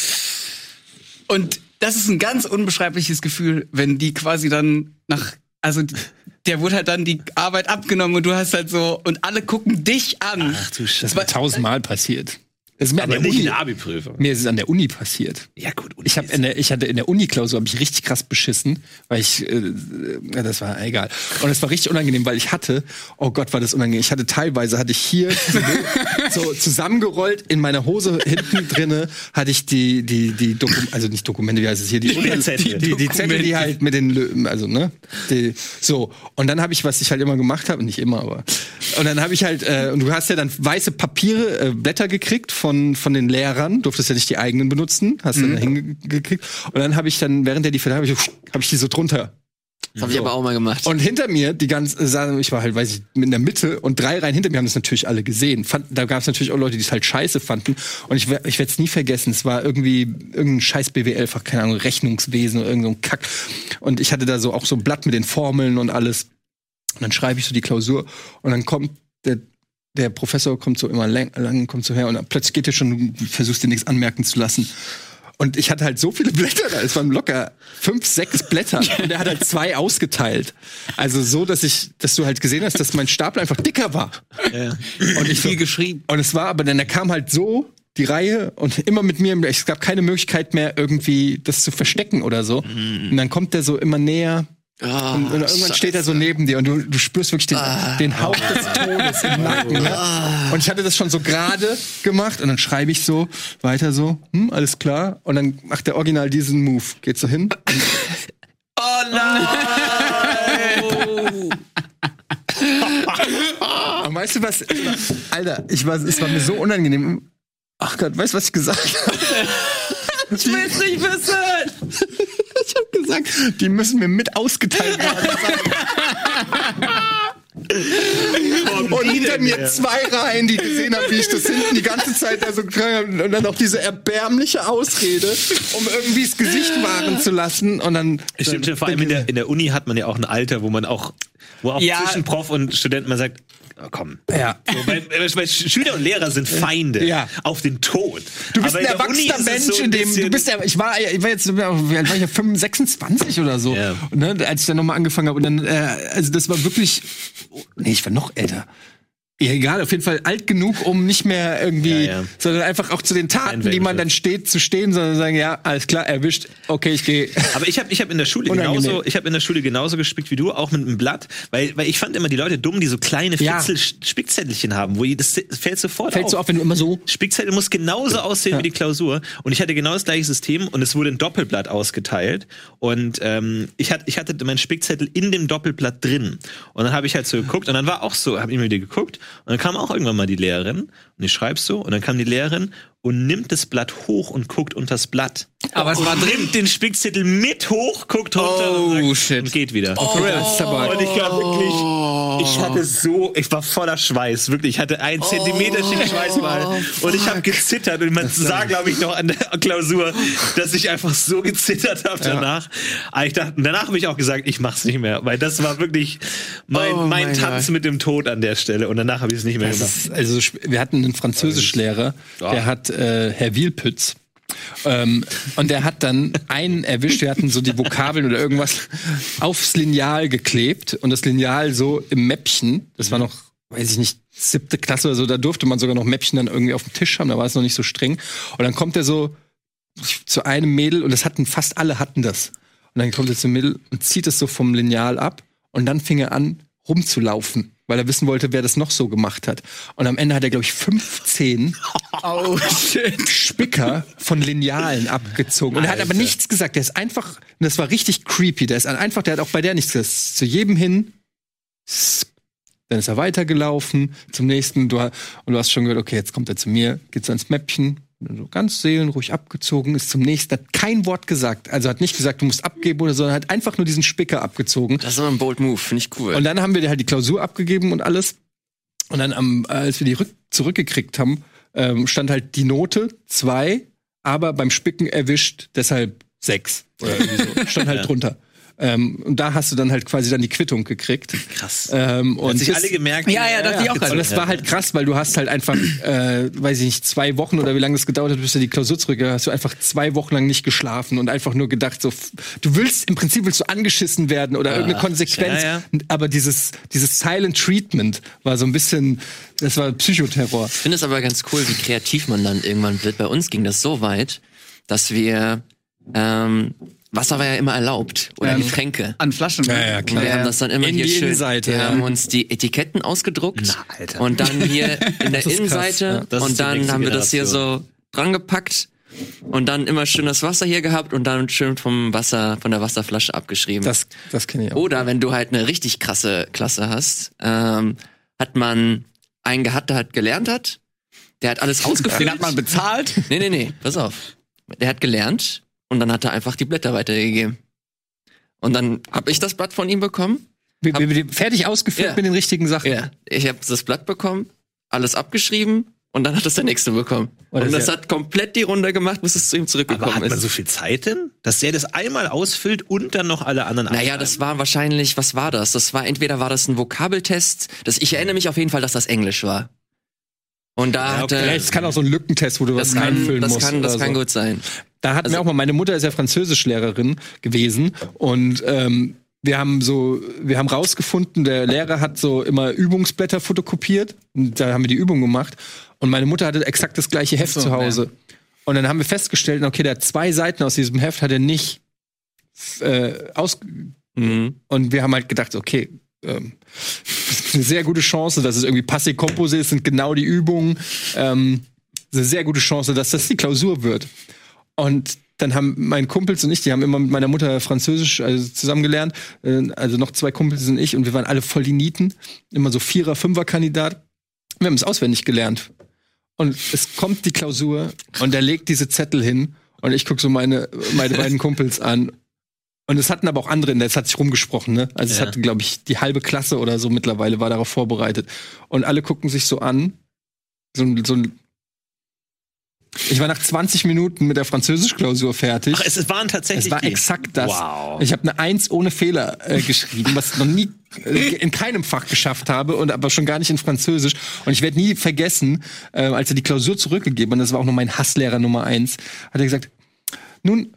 Und das ist ein ganz unbeschreibliches Gefühl, wenn die quasi dann nach, also der wurde halt dann die Arbeit abgenommen und du hast halt so, und alle gucken dich an. Ach du Das Scheiße. ist mir tausendmal passiert. Das ist mir an Aber der nicht in Uni. der Abi-Prüfung. Mir ist es an der Uni passiert. Ja, gut. Ich habe in der, ich hatte in der Uni-Klausur habe ich richtig krass beschissen, weil ich, äh, ja, das war egal. Und es war richtig unangenehm, weil ich hatte, oh Gott, war das unangenehm. Ich hatte teilweise hatte ich hier [LAUGHS] so, zusammengerollt in meiner Hose hinten drinne hatte ich die die die Dokum also nicht Dokumente, wie heißt es hier die die, die, die Zettel, die halt mit den Lö- also ne die, so und dann habe ich was ich halt immer gemacht habe, nicht immer, aber und dann habe ich halt äh, und du hast ja dann weiße Papiere äh, Blätter gekriegt von von den Lehrern, durftest ja nicht die eigenen benutzen, hast Mhm. dann hingekriegt und dann habe ich dann während der die habe ich, hab ich die so drunter Das habe ich aber auch mal gemacht. und hinter mir, die ganze, ich war halt, weiß ich, in der Mitte und drei Reihen hinter mir haben das natürlich alle gesehen. Fand, da gab es natürlich auch Leute, die es halt scheiße fanden. Und ich, ich werde es nie vergessen. Es war irgendwie irgendein scheiß BWL-Fach, keine Ahnung, Rechnungswesen oder irgend so ein Kack. Und ich hatte da so auch so ein Blatt mit den Formeln und alles. Und dann schreibe ich so die Klausur und dann kommt der, der Professor kommt so immer lang, lang kommt so her und plötzlich geht er schon, du versuchst dir nichts anmerken zu lassen. Und ich hatte halt so viele Blätter da, es waren locker fünf, sechs Blätter. Und er hat halt zwei ausgeteilt. Also so, dass ich, dass du halt gesehen hast, dass mein Stapel einfach dicker war. Ja. Und ich viel geschrieben. Und es war aber dann, er kam halt so die Reihe und immer mit mir, es gab keine Möglichkeit mehr irgendwie das zu verstecken oder so. Und dann kommt der so immer näher. Ah, Und, und irgendwann steht er so neben dir und du, du spürst wirklich den, den Hauch des Todes im Nacken. Ne? Und ich hatte das schon so gerade gemacht und dann schreibe ich so weiter so, hm, alles klar. Und dann macht der Original diesen Move. Geht so hin. Und weißt du was? Alter, ich war, es war mir so unangenehm. Ach Gott, weißt du, was ich gesagt habe? Ich will's nicht wissen! Habe [LAUGHS] gesagt, die müssen mir mit ausgeteilt [LAUGHS] werden. Und hinter mir zwei Reihen, die gesehen haben, wie ich das hinten die ganze Zeit da so krank und dann auch diese erbärmliche Ausrede, um irgendwie das Gesicht wahren zu lassen. Und dann. Stimmt, stimmt. Vor allem in der, in der Uni hat man ja auch ein Alter, wo man auch, wo auch Ja. zwischen Prof und Student man sagt, oh, komm. Ja. Weil, weil Schüler und Lehrer sind Feinde. Ja. Auf den Tod. Du bist Aber ein erwachsener Mensch, so in dem du bist ja, ich war, ich war jetzt, war ich ja 25, 26 oder so, Ja. ne, als ich dann nochmal angefangen habe und dann, äh, also das war wirklich, nee, ich war noch älter. Ja, egal, auf jeden Fall alt genug, um nicht mehr irgendwie, Ja, ja. sondern einfach auch zu den Taten, die man dann steht, zu stehen, sondern sagen, ja, alles klar, erwischt, okay, ich gehe. Aber ich habe ich hab in der Schule [LAUGHS] Unangenehm. genauso, ich habe in der Schule genauso gespickt wie du, auch mit einem Blatt, weil, weil ich fand immer die Leute dumm, die so kleine Ja. Fitzel Spickzettelchen haben, wo das fällt sofort Fällt auf. so auf, wenn du immer so. Spickzettel muss genauso aussehen wie die Klausur. Und ich hatte genau das gleiche System und es wurde ein Doppelblatt ausgeteilt. Und ähm, ich, hatte, ich hatte meinen Spickzettel in dem Doppelblatt drin. Und dann habe ich halt so geguckt und dann war auch so, habe ich mir wieder geguckt und dann kam auch irgendwann mal die Lehrerin und ich schreib so und dann kam die Lehrerin und nimmt das Blatt hoch und guckt unters Blatt. Aber es war drin. nimmt den Spickzettel mit hoch, guckt runter Oh, und, sagt, shit. und geht wieder. Das ist aber, Und ich war wirklich, ich hatte so, ich war voller Schweiß, wirklich. Ich hatte einen Zentimeter oh, Schweißball. [LAUGHS] Und ich habe gezittert. Und man sah, glaube ich, noch an der Klausur, dass ich einfach so gezittert habe danach. Aber ich dachte, danach habe ich auch gesagt, ich mach's nicht mehr. Weil das war wirklich mein, Oh mein mein Tanz Gott. mit dem Tod an der Stelle. Und danach habe ich es nicht mehr Das gemacht. ist, also wir hatten einen Französischlehrer, Ja. der hat äh, Herr Wielpütz. Ähm, und der hat dann einen erwischt, wir hatten so die Vokabeln oder irgendwas aufs Lineal geklebt und das Lineal so im Mäppchen, das war noch, weiß ich nicht, siebte Klasse oder so, da durfte man sogar noch Mäppchen dann irgendwie auf dem Tisch haben, da war es noch nicht so streng. Und dann kommt er so zu einem Mädel und das hatten fast alle hatten das. Und dann kommt er zum Mädel und zieht es so vom Lineal ab und dann fing er an rumzulaufen, weil er wissen wollte, wer das noch so gemacht hat. Und am Ende hat er glaube ich 15 Oh. Spicker von Linealen abgezogen. Und er hat aber nichts gesagt. Der ist einfach, und das war richtig creepy. Der ist einfach, der hat auch bei der nichts gesagt. Zu jedem hin. Dann ist er weitergelaufen zum nächsten. Du, und du hast schon gehört, okay, jetzt kommt er zu mir, geht so ans Mäppchen. So ganz seelenruhig abgezogen, ist zum nächsten, hat kein Wort gesagt. Also hat nicht gesagt, du musst abgeben oder so, sondern hat einfach nur diesen Spicker abgezogen. Das ist aber ein bold Move, finde ich cool. Und dann haben wir halt die Klausur abgegeben und alles. Und dann, am, als wir die rück zurückgekriegt haben, ähm, stand halt die Note zwei, aber beim Spicken erwischt, deshalb sechs. Oder irgendwie so. [LAUGHS] Stand halt drunter. Ähm, und da hast du dann halt quasi dann die Quittung gekriegt. Krass. Ähm, und Hat sich alle gemerkt. Ja, ja, dachte ich auch gerade. und das war halt krass, weil du hast halt einfach, äh, weiß ich nicht, zwei Wochen oder wie lange es gedauert hat, bis du die Klausur zurück hast du einfach zwei Wochen lang nicht geschlafen und einfach nur gedacht, so, du willst im Prinzip willst du angeschissen werden oder irgendeine Konsequenz. Ja, ja. Aber dieses, dieses Silent Treatment war so ein bisschen, das war Psychoterror. Ich finde es aber ganz cool, wie kreativ man dann irgendwann wird. Bei uns ging das so weit, dass wir ähm, Wasser war ja immer erlaubt oder Ähm, Getränke. An Flaschen. Ja, ja, Und wir haben das dann immer In hier die schön. Innenseite, wir ja. haben uns die Etiketten ausgedruckt Na, Alter. und dann hier [LAUGHS] in der Innenseite ja. Das ist und dann haben wir das hier so dran gepackt und dann immer schön das Wasser hier gehabt und dann schön vom Wasser von der Wasserflasche abgeschrieben. Das, das kenne ich auch. Oder wenn du halt eine richtig krasse Klasse hast, ähm, hat man einen gehabt, der halt gelernt hat, der hat alles ausgefüllt. [LAUGHS] Den hat man bezahlt. Nee, nee, nee, pass auf. Der hat gelernt und dann hat er einfach die Blätter weitergegeben. Und dann habe ich das Blatt von ihm bekommen. Wir fertig ausgefüllt Ja. mit den richtigen Sachen. Ja. Ich habe das Blatt bekommen, alles abgeschrieben und dann hat es der nächste bekommen. Oh, das und ist das ja- hat komplett die Runde gemacht, bis es zu ihm Aber zurückgekommen hat man ist. so viel Zeit denn? Dass der das einmal ausfüllt und dann noch alle anderen Naja, das war wahrscheinlich, was war das? Das war, entweder war das ein Vokabeltest, das, ich erinnere mich auf jeden Fall, dass das Englisch war. Und da Ja, okay. hatte, Es kann auch so ein Lückentest, wo du das was kann, einfüllen das musst. kann, das kann so. gut sein. Da hat Also- mir auch mal, meine Mutter ist ja Französischlehrerin gewesen und ähm, wir haben so, wir haben rausgefunden, der Lehrer hat so immer Übungsblätter fotokopiert und da haben wir die Übung gemacht und meine Mutter hatte exakt das gleiche Heft so, zu Hause. Und dann haben wir festgestellt, okay, der hat zwei Seiten aus diesem Heft hat er nicht äh, aus Mhm. und wir haben halt gedacht, okay, ähm, [LAUGHS] eine sehr gute Chance, dass es irgendwie Passé Composé ist, sind genau die Übungen. Ähm, eine sehr gute Chance, dass das die Klausur wird. Und dann haben mein Kumpels und ich, die haben immer mit meiner Mutter Französisch also zusammen gelernt, äh, also noch zwei Kumpels und ich, und wir waren alle voll die Nieten, immer so Vierer-, Fünfer-Kandidat. Wir haben es auswendig gelernt. Und es kommt die Klausur und er legt diese Zettel hin und ich gucke so meine, meine beiden [LAUGHS] Kumpels an. Und es hatten aber auch andere, es hat sich rumgesprochen, ne? Also es Ja. hatte, glaube ich, die halbe Klasse oder so mittlerweile war darauf vorbereitet. Und alle gucken sich so an. So, so ein ich war nach 20 Minuten mit der Französisch-Klausur fertig. Ach, es waren tatsächlich. Es war die. exakt das. Wow. Ich habe eine Eins ohne Fehler äh, geschrieben, was ich noch nie äh, [LAUGHS] in keinem Fach geschafft habe und aber schon gar nicht in Französisch. Und ich werde nie vergessen, äh, als er die Klausur zurückgegeben hat, das war auch noch mein Hasslehrer Nummer eins, hat er gesagt, nun,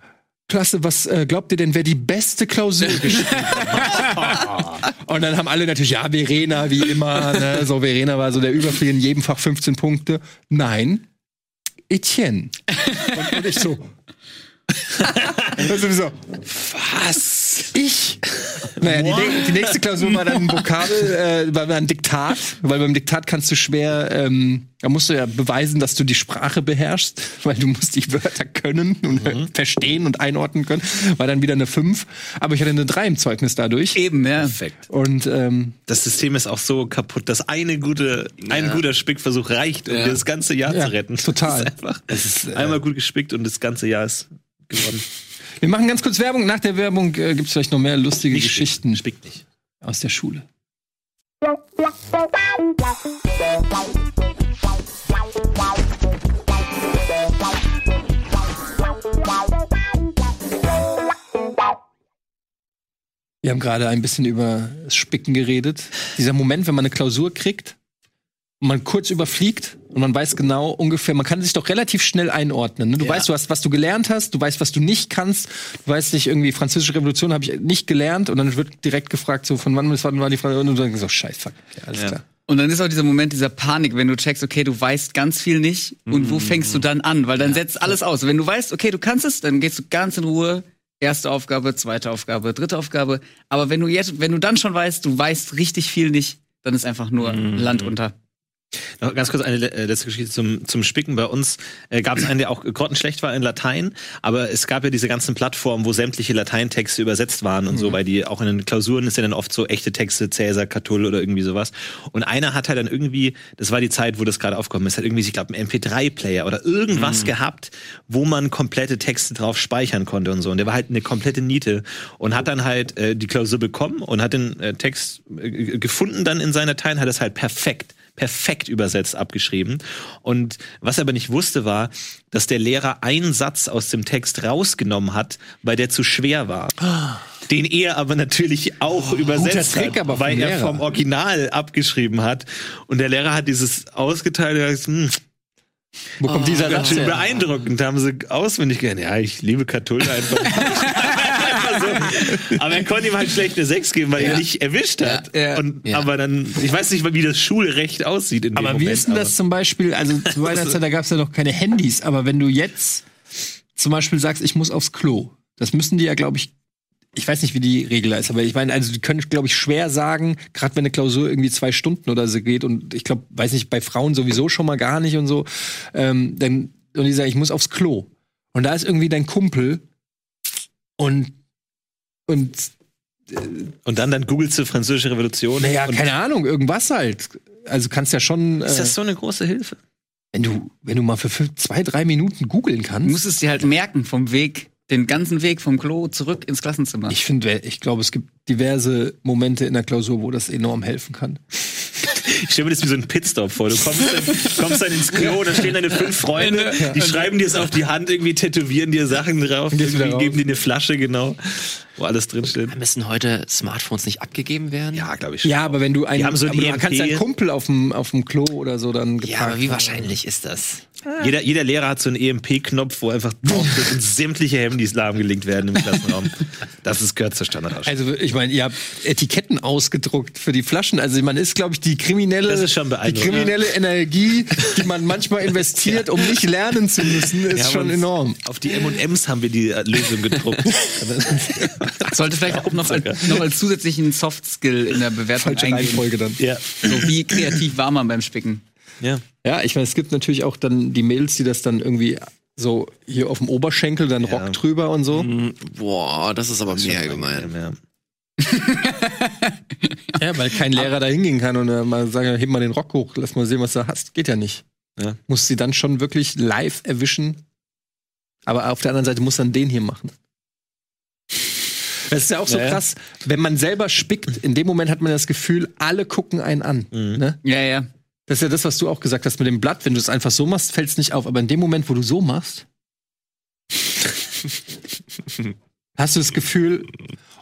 Klasse, was äh, glaubt ihr denn, wer die beste Klausur [LAUGHS] geschrieben hat? und dann haben alle natürlich, ja, Verena, wie immer, ne? so Verena war so der Überflieger in jedem Fach 15 Punkte. Nein, Etienne. Und, und ich so, [LAUGHS] also so, was? Ich? Naja, die, die nächste Klausur war dann ein Vokabel, äh, war dann ein Diktat, weil beim Diktat kannst du schwer, ähm, da musst du ja beweisen, dass du die Sprache beherrschst, weil du musst die Wörter können und äh, verstehen und einordnen können. War dann wieder eine 5, aber ich hatte eine 3 im Zeugnis dadurch. Eben, ja. Perfekt. Und ähm, Das System ist auch so kaputt, dass eine gute, ein guter Spickversuch reicht, um Ja. das ganze Jahr Ja, zu retten. total. Das ist einfach Es ist, äh, einmal gut gespickt und das ganze Jahr ist gewonnen. Wir machen ganz kurz Werbung. Nach der Werbung äh, gibt es vielleicht noch mehr lustige Nicht Geschichten Spickt nicht. aus der Schule. Wir haben gerade ein bisschen über das Spicken geredet. Dieser Moment, wenn man eine Klausur kriegt, man kurz überfliegt und man weiß genau ungefähr, man kann sich doch relativ schnell einordnen. Ne? Du weißt, du hast, was du gelernt hast, du weißt, was du nicht kannst, du weißt nicht, irgendwie französische Revolution habe ich nicht gelernt und dann wird direkt gefragt, so von wann bis wann war die Frage und du denkst so, scheiß, fuck, ja, alles Ja. klar. Und dann ist auch dieser Moment dieser Panik, wenn du checkst, okay, du weißt ganz viel nicht und wo fängst du dann an? Weil dann setzt alles aus. Wenn du weißt, okay, du kannst es, dann gehst du ganz in Ruhe. Erste Aufgabe, zweite Aufgabe, dritte Aufgabe. Aber wenn du jetzt, wenn du dann schon weißt, du weißt richtig viel nicht, dann ist einfach nur Land unter. Noch ganz kurz eine äh, letzte Geschichte zum, zum Spicken. Bei uns äh, gab es einen, der auch grottenschlecht war in Latein, aber es gab ja diese ganzen Plattformen, wo sämtliche Lateintexte übersetzt waren und so, weil die auch in den Klausuren ist ja dann oft so echte Texte, Cäsar, Catull oder irgendwie sowas. Und einer hat halt dann irgendwie, das war die Zeit, wo das gerade aufgekommen ist, hat irgendwie, ich glaube, einen MP3-Player oder irgendwas gehabt, wo man komplette Texte drauf speichern konnte und so. Und der war halt eine komplette Niete und hat dann halt äh, die Klausur bekommen und hat den äh, Text äh, gefunden dann in seiner und hat es halt perfekt perfekt übersetzt abgeschrieben. Und was er aber nicht wusste, war, dass der Lehrer einen Satz aus dem Text rausgenommen hat, weil der zu schwer war. Den er aber natürlich auch übersetzt Trick hat, weil er vom Original abgeschrieben hat. Und der Lehrer hat dieses ausgeteilt und hat gesagt, hm, Wo kommt dieser ganz Satz schön beeindruckend. Da haben sie auswendig gelernt. Ja, ich liebe Catull einfach. [LAUGHS] So. Aber er konnte ihm halt schlecht eine 6 geben, weil er ihn nicht erwischt hat. Ja. Und, Ja. Aber dann, ich weiß nicht, wie das Schulrecht aussieht in dem Aber Moment. wie ist denn das zum Beispiel, also zu meiner Zeit, da gab es ja noch keine Handys, aber wenn du jetzt zum Beispiel sagst, ich muss aufs Klo, das müssen die ja, glaube ich, ich weiß nicht, wie die Regel ist, aber ich meine, also die können, glaube ich, schwer sagen, gerade wenn eine Klausur irgendwie zwei Stunden oder so geht und ich glaube, weiß nicht, bei Frauen sowieso schon mal gar nicht und so, ähm, dann, und die sagen, ich muss aufs Klo. Und da ist irgendwie dein Kumpel und, und Und dann, dann googelst du französische Revolution. naja, keine Ahnung, irgendwas halt. Also kannst ja schon, ist äh, das so eine große Hilfe? wenn du, wenn du mal für fünf, zwei, drei Minuten googeln Du kannst. musst es dir halt merken vom Weg, den ganzen Weg vom Klo zurück ins Klassenzimmer. Ich finde, ich glaube, es gibt diverse Momente in der Klausur, wo das enorm helfen kann. Ich stelle mir das wie so ein Pitstop vor. Du kommst dann, kommst dann ins Klo, da stehen deine fünf Freunde, die schreiben dir es auf die Hand, irgendwie tätowieren dir Sachen drauf, geben dir eine Flasche, genau, wo alles drinsteht. Müssen heute Smartphones nicht abgegeben werden? Ja, glaube ich. Ja, aber wenn du einen, haben so ein aber du EMP. kannst deinen Kumpel auf dem, auf dem Klo oder so dann Ja, aber wie haben. wahrscheinlich ist das? Jeder, jeder Lehrer hat so einen EMP-Knopf, wo einfach sämtliche Handys lahmgelegt werden im Klassenraum. Das ist gehört zur Standardausstattung. Also ich meine, ihr habt Etiketten ausgedruckt für die Flaschen. Also man ist, glaube ich, die kriminelle, Das ist schon die kriminelle Energie, die man manchmal [LAUGHS] investiert, um nicht lernen zu müssen, ist haben schon enorm. Auf die M&M's haben wir die Lösung gedruckt. [LAUGHS] [LAUGHS] [LAUGHS] Sollte vielleicht auch noch, als, noch als zusätzlichen Soft-Skill in der Bewertung Falsche eingehen. Reihenfolge dann. ja. So wie kreativ war man beim Spicken. ja. Ja, ich meine, es gibt natürlich auch dann die Mails, die das dann irgendwie so hier auf dem Oberschenkel, dann Ja. Rock drüber und so. Hm, Boah, das ist aber mehr gemein. Ja. [LAUGHS] Ja, weil kein Lehrer da hingehen kann und äh, mal sagen, heb mal den Rock hoch, lass mal sehen, was du hast. Geht ja nicht. Ja. Muss sie dann schon wirklich live erwischen. Aber auf der anderen Seite muss dann den hier machen. Das ist ja auch so Ja, ja. krass, wenn man selber spickt, in dem Moment hat man das Gefühl, alle gucken einen an. Mhm. Ne? Ja, ja. Das ist ja das, was du auch gesagt hast mit dem Blatt. Wenn du es einfach so machst, fällt es nicht auf. Aber in dem Moment, wo du so machst, [LAUGHS] hast du das Gefühl.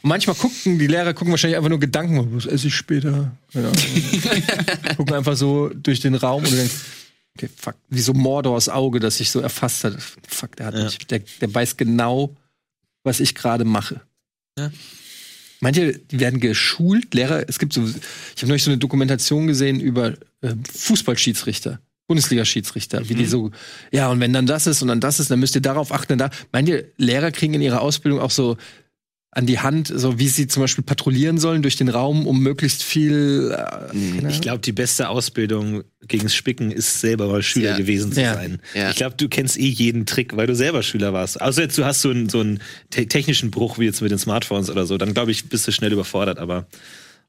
Und manchmal gucken die Lehrer gucken wahrscheinlich einfach nur Gedanken, was esse ich später? Ja. [LAUGHS] gucken einfach so durch den Raum und du denkst, okay, fuck, wie so Mordors Auge, das sich so erfasst hat. Fuck, der hat Ja. mich, der, der weiß genau, was ich gerade mache. Ja. Manche, die werden geschult, Lehrer, es gibt so, ich habe neulich so eine Dokumentation gesehen über äh, Fußballschiedsrichter, Bundesliga-Schiedsrichter, wie die so, ja, und wenn dann das ist und dann das ist, dann müsst ihr darauf achten. Da, manche Lehrer kriegen in ihrer Ausbildung auch so an die Hand, so wie sie zum Beispiel patrouillieren sollen durch den Raum, um möglichst viel. Äh, keine Ich Ahnung. glaube, die beste Ausbildung gegens Spicken ist selber mal Schüler Ja. gewesen zu Ja. sein. Ja. Ich glaube, du kennst eh jeden Trick, weil du selber Schüler warst. Außer jetzt, du hast so einen, so einen te technischen Bruch wie jetzt mit den Smartphones oder so, dann glaube ich, bist du schnell überfordert, aber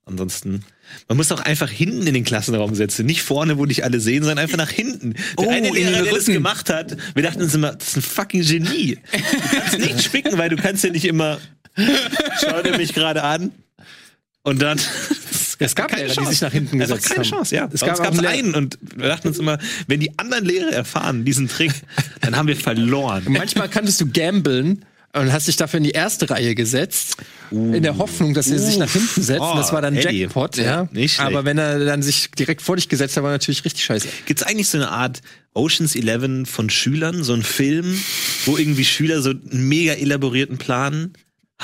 ansonsten. Man muss auch einfach hinten in den Klassenraum setzen. Nicht vorne, wo dich alle sehen, sondern einfach nach hinten. Der Oh, eine in Lehrer, den der das gemacht hat, wir dachten uns immer, das ist ein fucking Genie. Du kannst nicht spicken, weil du kannst ja nicht immer, [LAUGHS] schaut er mich gerade an. Und dann. [LAUGHS] Es gab keine Lehrer, die Chance. sich nach hinten Einfach gesetzt keine haben. Chance, ja. Es Es gab gab's einen und wir dachten uns immer, wenn die anderen Lehrer erfahren diesen Trick, dann haben wir verloren. Manchmal kanntest du gamblen. und hast dich dafür in die erste Reihe gesetzt, in der Hoffnung, dass er sich nach hinten setzt. und das war dann Oh, Eddie. Jackpot, Ja, ja. nicht schlecht. Aber wenn er dann sich direkt vor dich gesetzt hat, war natürlich richtig scheiße. Gibt's eigentlich so eine Art Oceans 11 von Schülern, so ein Film, wo irgendwie Schüler so einen mega elaborierten Plan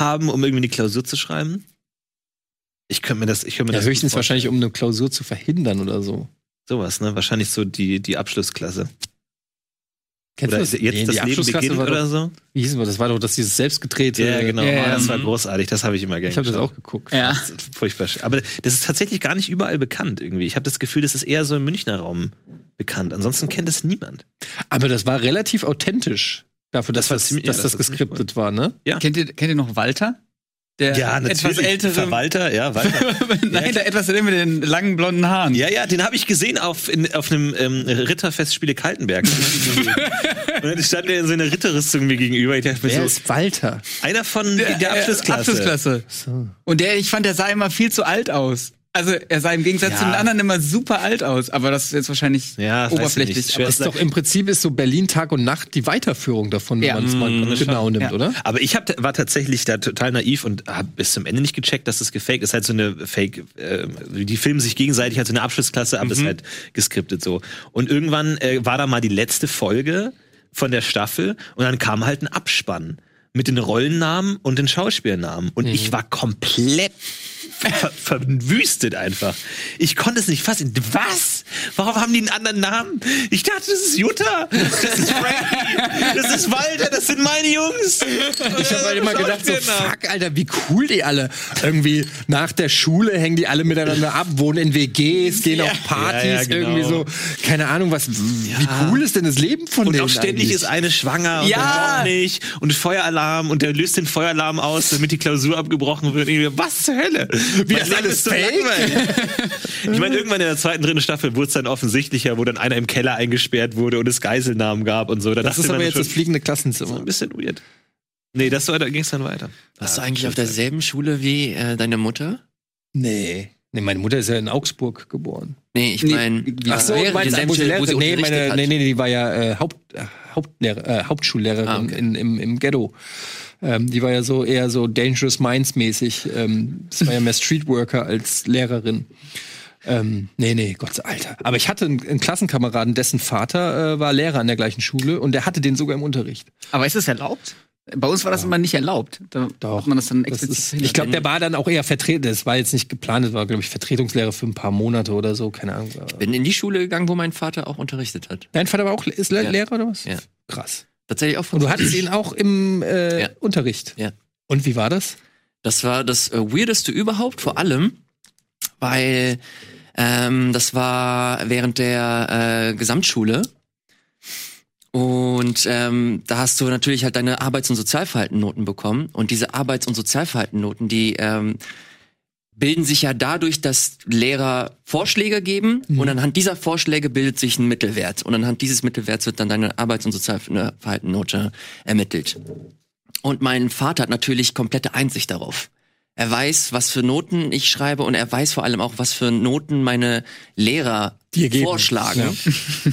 haben, um irgendwie eine Klausur zu schreiben? Ich könnte mir das, ich könnte mir Ja, das höchstens wahrscheinlich, um eine Klausur zu verhindern oder so. sowas, ne? Wahrscheinlich so die die Abschlussklasse. Kennst Oder du das? jetzt Nee, das die Leben Abschlussklasse beginnt doch- oder so? Wie hieß das? Das war doch das dieses selbstgedrehte. Ja, genau. Ja, Oh, das war großartig. Das habe ich immer gerne. Ich habe das auch geguckt. Ja. Das ist Furchtbar. schön. Aber das ist tatsächlich gar nicht überall bekannt irgendwie. Ich habe das Gefühl, das ist eher so im Münchner Raum bekannt. Ansonsten kennt es niemand. Aber das war relativ authentisch dafür, dass Das war das, ziemlich- dass ja, das das geskriptet war, ne? Ja. Kennt ihr, kennt ihr noch Walter? Der etwas ältere. Verwalter, ja, Walter. [LAUGHS] Nein, der etwas ältere mit den langen blonden Haaren. Ja, ja, den habe ich gesehen auf, in, auf einem ähm, Ritterfestspiele Kaltenberg. [LAUGHS] Und dann stand er in so einer Ritterrüstung mir gegenüber. Ich dachte mir Wer so, ist Walter? einer von der, äh, Abschlussklasse. Abschlussklasse. Und der, ich fand, der sah immer viel zu alt aus. Also er sah im Gegensatz Ja. zu den anderen immer super alt aus, aber das ist jetzt wahrscheinlich Ja, oberflächlich. aber Ist doch im Prinzip ist so Berlin Tag und Nacht die Weiterführung davon, wenn Ja. man es mal Mhm, genau nimmt, Ja. oder? Aber ich hab, war tatsächlich da total naiv und habe bis zum Ende nicht gecheckt, dass das gefaked ist. Halt so eine Fake, äh, die filmen sich gegenseitig als so eine Abschlussklasse, aber ist halt geskriptet so. Und irgendwann äh, war da mal die letzte Folge von der Staffel und dann kam halt ein Abspann mit den Rollennamen und den Schauspielnamen. Und ich war komplett ver verwüstet einfach. Ich konnte es nicht fassen. Was? Warum haben die einen anderen Namen? Ich dachte, das ist Jutta. Das ist Frankie. Das ist Walter. Das sind meine Jungs. Ich habe halt immer gedacht, so, fuck, Alter, wie cool die alle. Irgendwie nach der Schule hängen die alle miteinander ab, wohnen in WGs, gehen auf Partys, Ja, ja, genau. irgendwie so, keine Ahnung, was, wie cool ist denn das Leben von Und denen auch ständig eigentlich? ist eine schwanger und Ja. dann doch nicht. Und Feueralarm und der löst den Feueralarm aus, damit die Klausur abgebrochen wird. Und Was zur Hölle? Wie das alles fake? ich meine, irgendwann in der zweiten, dritten Staffel wurde es dann offensichtlicher, wo dann einer im Keller eingesperrt wurde und es Geiselnamen gab und so. Da das ist aber jetzt schon, das fliegende so Klassenzimmer. ein bisschen weird. Nee, das war, da ging es dann weiter. Warst du Ja, eigentlich auf derselben Schule wie äh, deine Mutter? Nee. Nee, meine Mutter ist ja in Augsburg geboren. Nee, ich Nee, meine, wie- Ach so, du meinst, sie wo sie nee, meine, nee, nee, die war ja äh, Haupt, äh, Hauptlehrer, äh, Hauptschullehrerin Ah, okay. in, im, im Ghetto. Ähm, die war ja so eher so Dangerous Minds mäßig. Ähm, das war ja mehr Streetworker als Lehrerin. Ähm, nee, nee, Gott sei Alter. Aber ich hatte einen, einen Klassenkameraden, dessen Vater äh, war Lehrer an der gleichen Schule und der hatte den sogar im Unterricht. Aber ist das erlaubt? Bei uns war das immer nicht erlaubt. Da Doch. hat man das dann Das explizit ist, verhindert. ich glaube, der war dann auch eher vertreten. Das war jetzt nicht geplant, das war, glaube ich, Vertretungslehrer für ein paar Monate oder so, keine Ahnung. bin in die Schule gegangen, wo mein Vater auch unterrichtet hat. Dein Vater war auch ist Ja. Lehrer oder was? Ja. Krass. Tatsächlich auch von Und du hattest [CLEARS THROAT] ihn auch im äh, Ja. Unterricht. Ja. Und wie war das? Das war das äh, Weirdeste überhaupt, vor allem, weil ähm, das war während der äh, Gesamtschule. Und ähm, da hast du natürlich halt deine Arbeits- und Sozialverhaltennoten bekommen. Und diese Arbeits- und Sozialverhaltennoten, die ähm, bilden sich ja dadurch, dass Lehrer Vorschläge geben und anhand dieser Vorschläge bildet sich ein Mittelwert. Und anhand dieses Mittelwerts wird dann deine Arbeits- und Sozialverhaltennote ermittelt. Und mein Vater hat natürlich komplette Einsicht darauf. Er weiß, was für Noten ich schreibe und er weiß vor allem auch, was für Noten meine Lehrer Dir geben. vorschlagen. Ja.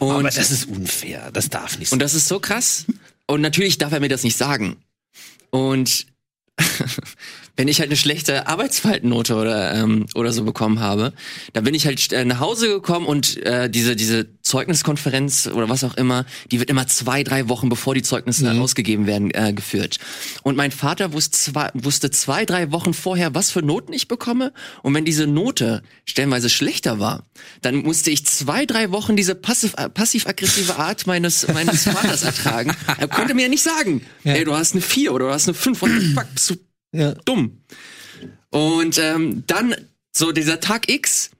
[LAUGHS] Und, Aber das ist unfair. Das darf nicht und sein. das ist so krass. Und natürlich darf er mir das nicht sagen. Und [LAUGHS] wenn ich halt eine schlechte Arbeitsverhaltennote oder ähm, oder so bekommen habe, dann bin ich halt äh, nach Hause gekommen und äh, diese diese Zeugniskonferenz oder was auch immer, die wird immer zwei drei Wochen bevor die Zeugnisse ausgegeben werden äh, geführt. Und mein Vater wusste zwei, wusste zwei drei Wochen vorher, was für Noten ich bekomme. Und wenn diese Note stellenweise schlechter war, dann musste ich zwei drei Wochen diese passiv äh, passiv-aggressive Art meines meines [LAUGHS] Vaters ertragen. Er konnte mir ja nicht sagen, ey, du hast eine vier oder du hast eine fünf. The fuck, Ja. dumm. Und ähm, dann so dieser Tag X,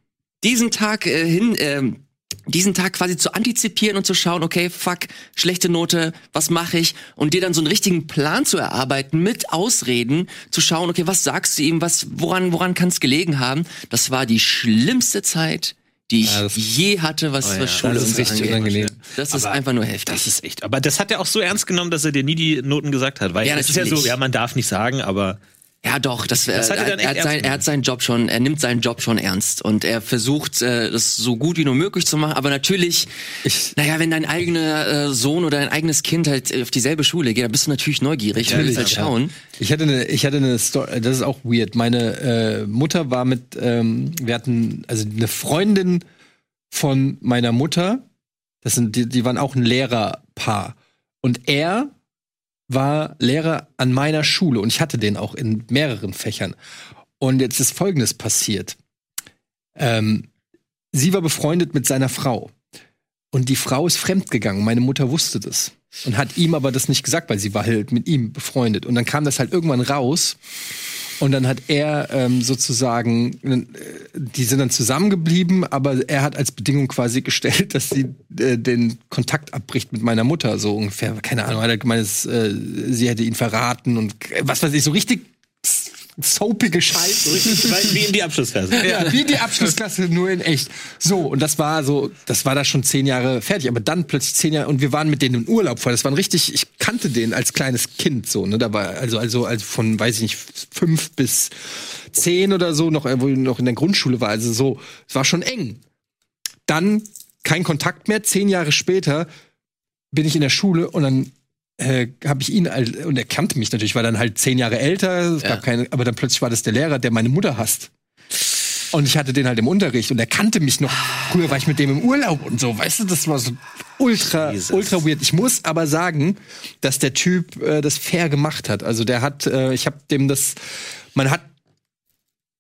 diesen Tag äh, hin, ähm, diesen Tag quasi zu antizipieren und zu schauen, okay, fuck, schlechte Note, was mache ich? Und dir dann so einen richtigen Plan zu erarbeiten mit Ausreden, zu schauen, okay, was sagst du ihm, was, woran, woran kann es gelegen haben? Das war die schlimmste Zeit, die ich Ja, das- je hatte, was, Oh ja, was Schule das ist und richtig unangenehm. Das ist Aber einfach nur heftig. Das ist echt. Aber das hat er auch so ernst genommen, dass er dir nie die Noten gesagt hat. Weil Ja, es ist ja so, ja, man darf nicht sagen, aber Ja, doch, das, Das äh, hat er dann er, hat sein, er hat seinen Job schon, er nimmt seinen Job schon ernst und er versucht, äh, das so gut wie nur möglich zu machen. Aber natürlich, naja, wenn dein eigener äh, Sohn oder dein eigenes Kind halt auf dieselbe Schule geht, dann bist du natürlich neugierig, willst halt schauen. Ich hatte eine, ich hatte eine Story, das ist auch weird. Meine äh, Mutter war mit, ähm, wir hatten, also eine Freundin von meiner Mutter, das sind, die, die waren auch ein Lehrerpaar. Und er war Lehrer an meiner Schule und ich hatte den auch in mehreren Fächern. Und jetzt ist Folgendes passiert. Ähm, sie war befreundet mit seiner Frau. Und die Frau ist fremdgegangen. Meine Mutter wusste das. Und hat ihm aber das nicht gesagt, weil sie war halt mit ihm befreundet. Und dann kam das halt irgendwann raus. Und dann hat er ähm, sozusagen, äh, die sind dann zusammengeblieben, aber er hat als Bedingung quasi gestellt, dass sie äh, den Kontakt abbricht mit meiner Mutter, so ungefähr. Keine Ahnung, hat er gemeint, es, äh, sie hätte ihn verraten und was weiß ich, so richtig soapige Scheiße. Wie in die Abschlussklasse. Ja, wie die Abschlussklasse, nur in echt. So, und das war so, das war da schon zehn Jahre fertig, aber dann plötzlich zehn Jahre, und wir waren mit denen im Urlaub voll. Das war ein richtig, ich kannte den als kleines Kind so, ne, da war, also, also, also von, weiß ich nicht, fünf bis zehn oder so, noch, wo ich noch in der Grundschule war, also so, es war schon eng. Dann kein Kontakt mehr, zehn Jahre später bin ich in der Schule und dann äh, habe ich ihn als, und er kannte mich natürlich, war dann halt zehn Jahre älter, es Ja. gab keine, aber dann plötzlich war das der Lehrer, der meine Mutter hasst. Und ich hatte den halt im Unterricht und er kannte mich noch. Früher war ich mit dem im Urlaub und so, weißt du, das war so ultra, Jesus. ultra weird. Ich muss aber sagen, dass der Typ äh, das fair gemacht hat. Also der hat, äh, ich habe dem das, man hat,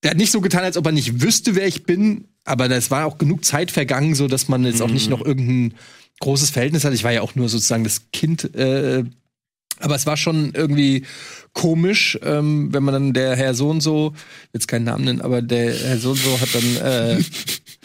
der hat nicht so getan, als ob er nicht wüsste, wer ich bin, aber es war auch genug Zeit vergangen, so dass man jetzt auch nicht noch irgendein großes Verhältnis hat. Ich war ja auch nur sozusagen das Kind, äh, aber es war schon irgendwie komisch, ähm, wenn man dann der Herr so und so, jetzt keinen Namen nennen, aber der Herr so und so hat dann, äh,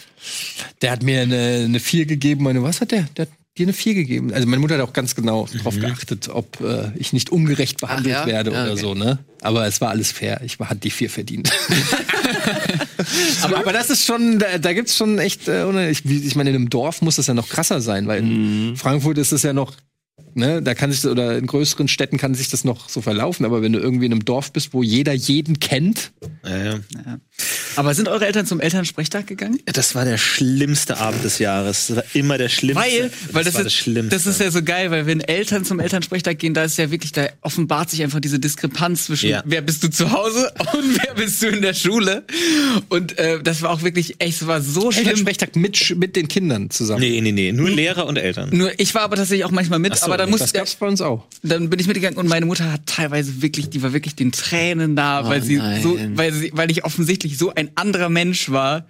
[LAUGHS] der hat mir eine, eine 4 gegeben. Meine, was hat der? Der hat dir eine 4 gegeben. Also meine Mutter hat auch ganz genau drauf geachtet, ob äh, ich nicht ungerecht behandelt ja? werde Ja, oder okay. so, ne? Aber es war alles fair. Ich hatte die 4 verdient. [LAUGHS] aber, aber das ist schon, da, da gibt's schon echt, äh, ich, wie- ich meine, in einem Dorf muss das ja noch krasser sein, weil in Frankfurt ist es ja noch, ne, da kann sich, oder in größeren Städten kann sich das noch so verlaufen, aber wenn du irgendwie in einem Dorf bist, wo jeder jeden kennt, Ja, ja. Aber sind eure Eltern zum Elternsprechtag gegangen? Das war der schlimmste Abend des Jahres. Das war immer der schlimmste. Weil, weil das, war ist, das Schlimmste. das ist ja so geil, weil wenn Eltern zum Elternsprechtag gehen, da ist ja wirklich, da offenbart sich einfach diese Diskrepanz zwischen Ja. wer bist du zu Hause [LAUGHS] und wer bist du in der Schule. Und äh, das war auch wirklich echt, es war so schlimm. Elternsprechtag mit, mit den Kindern zusammen. Nee, nee, nee. Nur Lehrer und Eltern. Nur ich war aber tatsächlich auch manchmal mit, so, aber dann Das musste gab's bei uns auch. dann bin ich mitgegangen und meine Mutter hat teilweise wirklich, die war wirklich den Tränen da, weil sie nein. so, weil sie, weil ich offensichtlich so ein anderer Mensch war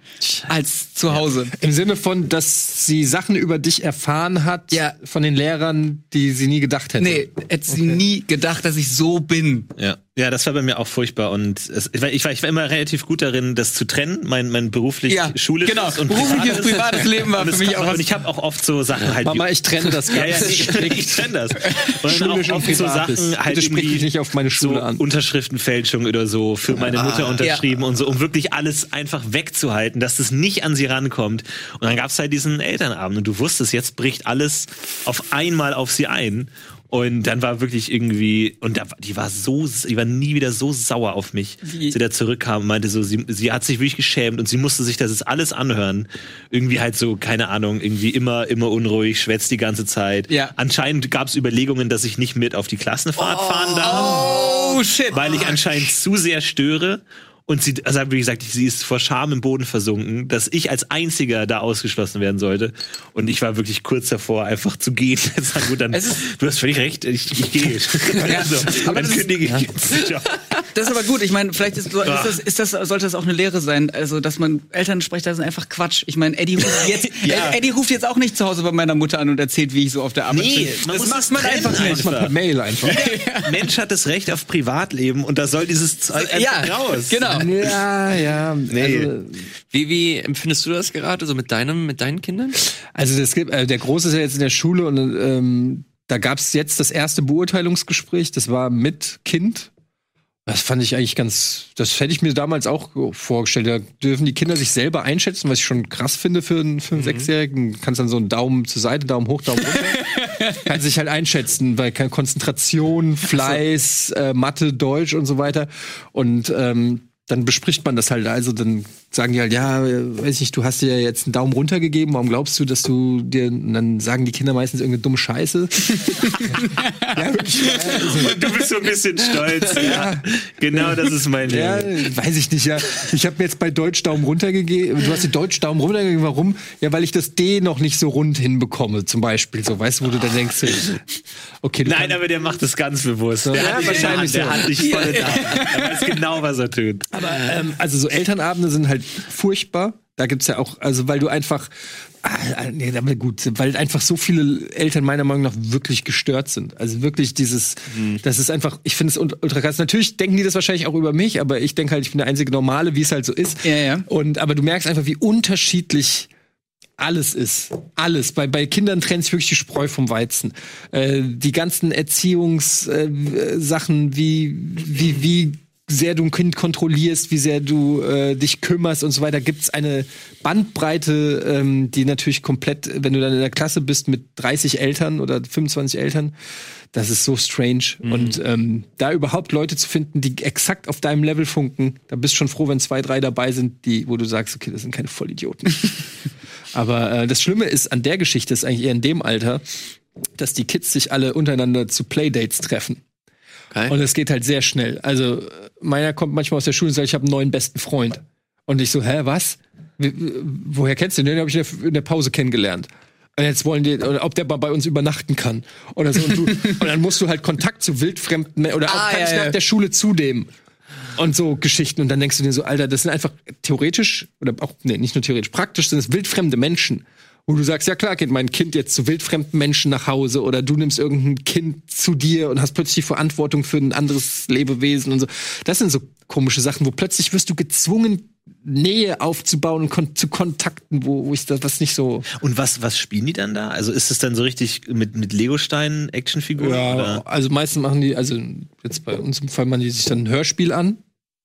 als zu Hause. Im Sinne von, dass sie Sachen über dich erfahren hat Ja. von den Lehrern, die sie nie gedacht hätte. Nee, hätte sie nie gedacht, dass ich so bin. Ja. Ja, das war bei mir auch furchtbar und es, ich, war, ich, war, ich war immer relativ gut darin, das zu trennen, mein, mein beruflich Ja, schulisches genau. und Berufliches, privates. privates Leben war für es mich auch was- Und ich habe auch oft so Sachen halt. Mama, ich trenne das ja, ganz ja, ich, [LAUGHS] ich trenne das. Und dann Schulisch auch und oft so. Sachen halt Bitte sprich mich nicht auf meine Schule so an. Unterschriftenfälschung oder so für meine Mutter unterschrieben und so, um wirklich alles einfach wegzuhalten, dass das nicht an sie rankommt. Und dann gab's halt diesen Elternabend und du wusstest, jetzt bricht alles auf einmal auf sie ein. Und dann war wirklich irgendwie, und da, die war so, die war nie wieder so sauer auf mich, Wie? sie da zurückkam und meinte so, sie, sie hat sich wirklich geschämt und sie musste sich das jetzt alles anhören. Irgendwie halt so, keine Ahnung, irgendwie immer, immer unruhig, schwätzt die ganze Zeit. Ja. Anscheinend gab's Überlegungen, dass ich nicht mit auf die Klassenfahrt fahren darf Oh shit. weil ich anscheinend zu sehr störe. Und sie, also wie gesagt, sie ist vor Scham im Boden versunken, dass ich als Einziger da ausgeschlossen werden sollte. Und ich war wirklich kurz davor, einfach zu gehen. [LAUGHS] Sagen, gut, dann, du hast völlig recht, ich, ich gehe. [LAUGHS] Ja, also, dann kündige ich jetzt. Das ist aber gut. Ich meine, vielleicht ist, ist, das, ist das, sollte das auch eine Lehre sein. Also, dass man Elternsprecher sind einfach Quatsch. Ich meine, Eddie ruft jetzt, [LAUGHS] Ja. Ed- Eddie ruft jetzt auch nicht zu Hause bei meiner Mutter an und erzählt, wie ich so auf der Arbeit Nee, bin. man das macht es man einfach nicht. einfach. Per Mail einfach. [LAUGHS] Mensch hat das Recht auf Privatleben und da soll dieses Zeug Ja, einfach raus. genau. Ja, ja. Nee. Also, Wie, wie empfindest du das gerade so mit deinem, mit deinen Kindern? also das gibt, äh, der Große ist ja jetzt in der Schule und ähm, da gab's jetzt das erste Beurteilungsgespräch. Das war mit Kind. Das fand ich eigentlich ganz, das hätte ich mir damals auch vorgestellt. Da dürfen die Kinder sich selber einschätzen, was ich schon krass finde für einen, für einen Sechsjährigen. Du kannst dann so einen Daumen zur Seite, Daumen hoch, Daumen runter. [LAUGHS] kann sich halt einschätzen, weil keine Konzentration, Fleiß, äh, Mathe, Deutsch und so weiter. Und ähm, dann bespricht man das halt. Also dann sagen die halt, ja, weiß ich, du hast dir jetzt einen Daumen runter gegeben, warum glaubst du, dass du dir, und dann sagen die Kinder meistens irgendeine dumme Scheiße. [LAUGHS] ja, wirklich. Also, Du bist so ein bisschen stolz. ja. Genau, das ist mein ja, Ding. weiß ich nicht, ja. Ich habe mir jetzt bei Deutsch Daumen runter gegeben. Du hast die Deutsch Daumen runter gegeben. Warum? Ja, weil ich das D noch nicht so rund hinbekomme, zum Beispiel. So, weißt du, wo du dann denkst, okay, Nein, aber der macht das ganz bewusst. Der Ja, hat wahrscheinlich in der Hand, so. der hat dich voll der Hand. Er weiß genau, was er tut. Aber ähm, also so Elternabende sind halt furchtbar. Da gibt's ja auch, also weil du einfach, ah, ah, nee, aber gut, weil einfach so viele Eltern meiner Meinung nach wirklich gestört sind. Also wirklich dieses, das ist einfach, ich finde es ult- ultra krass. Natürlich denken die das wahrscheinlich auch über mich, aber ich denke halt, ich bin der einzige Normale, wie es halt so ist. Ja, ja. Und aber du merkst einfach, wie unterschiedlich alles ist. Alles. Bei, bei Kindern trennt sich wirklich die Spreu vom Weizen. Äh, die ganzen Erziehungssachen, äh, wie, wie, wie sehr du ein Kind kontrollierst, wie sehr du äh, dich kümmerst und so weiter, gibt's eine Bandbreite, ähm, die natürlich komplett, wenn du dann in der Klasse bist mit 30 Eltern oder 25 Eltern, das ist so strange. Und ähm, da überhaupt Leute zu finden, die exakt auf deinem Level funken, da bist du schon froh, wenn zwei, drei dabei sind, die, wo du sagst, okay, das sind keine Vollidioten. [LAUGHS] Aber äh, das Schlimme ist an der Geschichte, ist eigentlich eher in dem Alter, dass die Kids sich alle untereinander zu Playdates treffen. Okay. Und es geht halt sehr schnell. Also äh, meiner kommt manchmal aus der Schule und sagt, ich habe einen neuen besten Freund. Und ich so, hä, was? Wie- woher kennst du den? Den habe ich in der, in der Pause kennengelernt. Und jetzt wollen die, oder ob der mal bei uns übernachten kann. Oder so. Und, du, [LAUGHS] und dann musst du halt Kontakt zu wildfremden, oder auch Ah, kann ja, ich nach ja. der Schule zu dem. Und so Geschichten. Und dann denkst du dir so, Alter, das sind einfach theoretisch, oder auch, nee, nicht nur theoretisch, praktisch sind es wildfremde Menschen. Wo du sagst, ja klar, geht mein Kind jetzt zu wildfremden Menschen nach Hause oder du nimmst irgendein Kind zu dir und hast plötzlich die Verantwortung für ein anderes Lebewesen und so. Das sind so komische Sachen, wo plötzlich wirst du gezwungen, Nähe aufzubauen und kon zu Kontakten, wo, wo ich das was nicht so. Und was, was spielen die dann da? Also ist es dann so richtig mit, mit Legosteinen Actionfiguren? Ja, oder? also meistens machen die, also jetzt bei uns im Fall machen die sich dann ein Hörspiel an.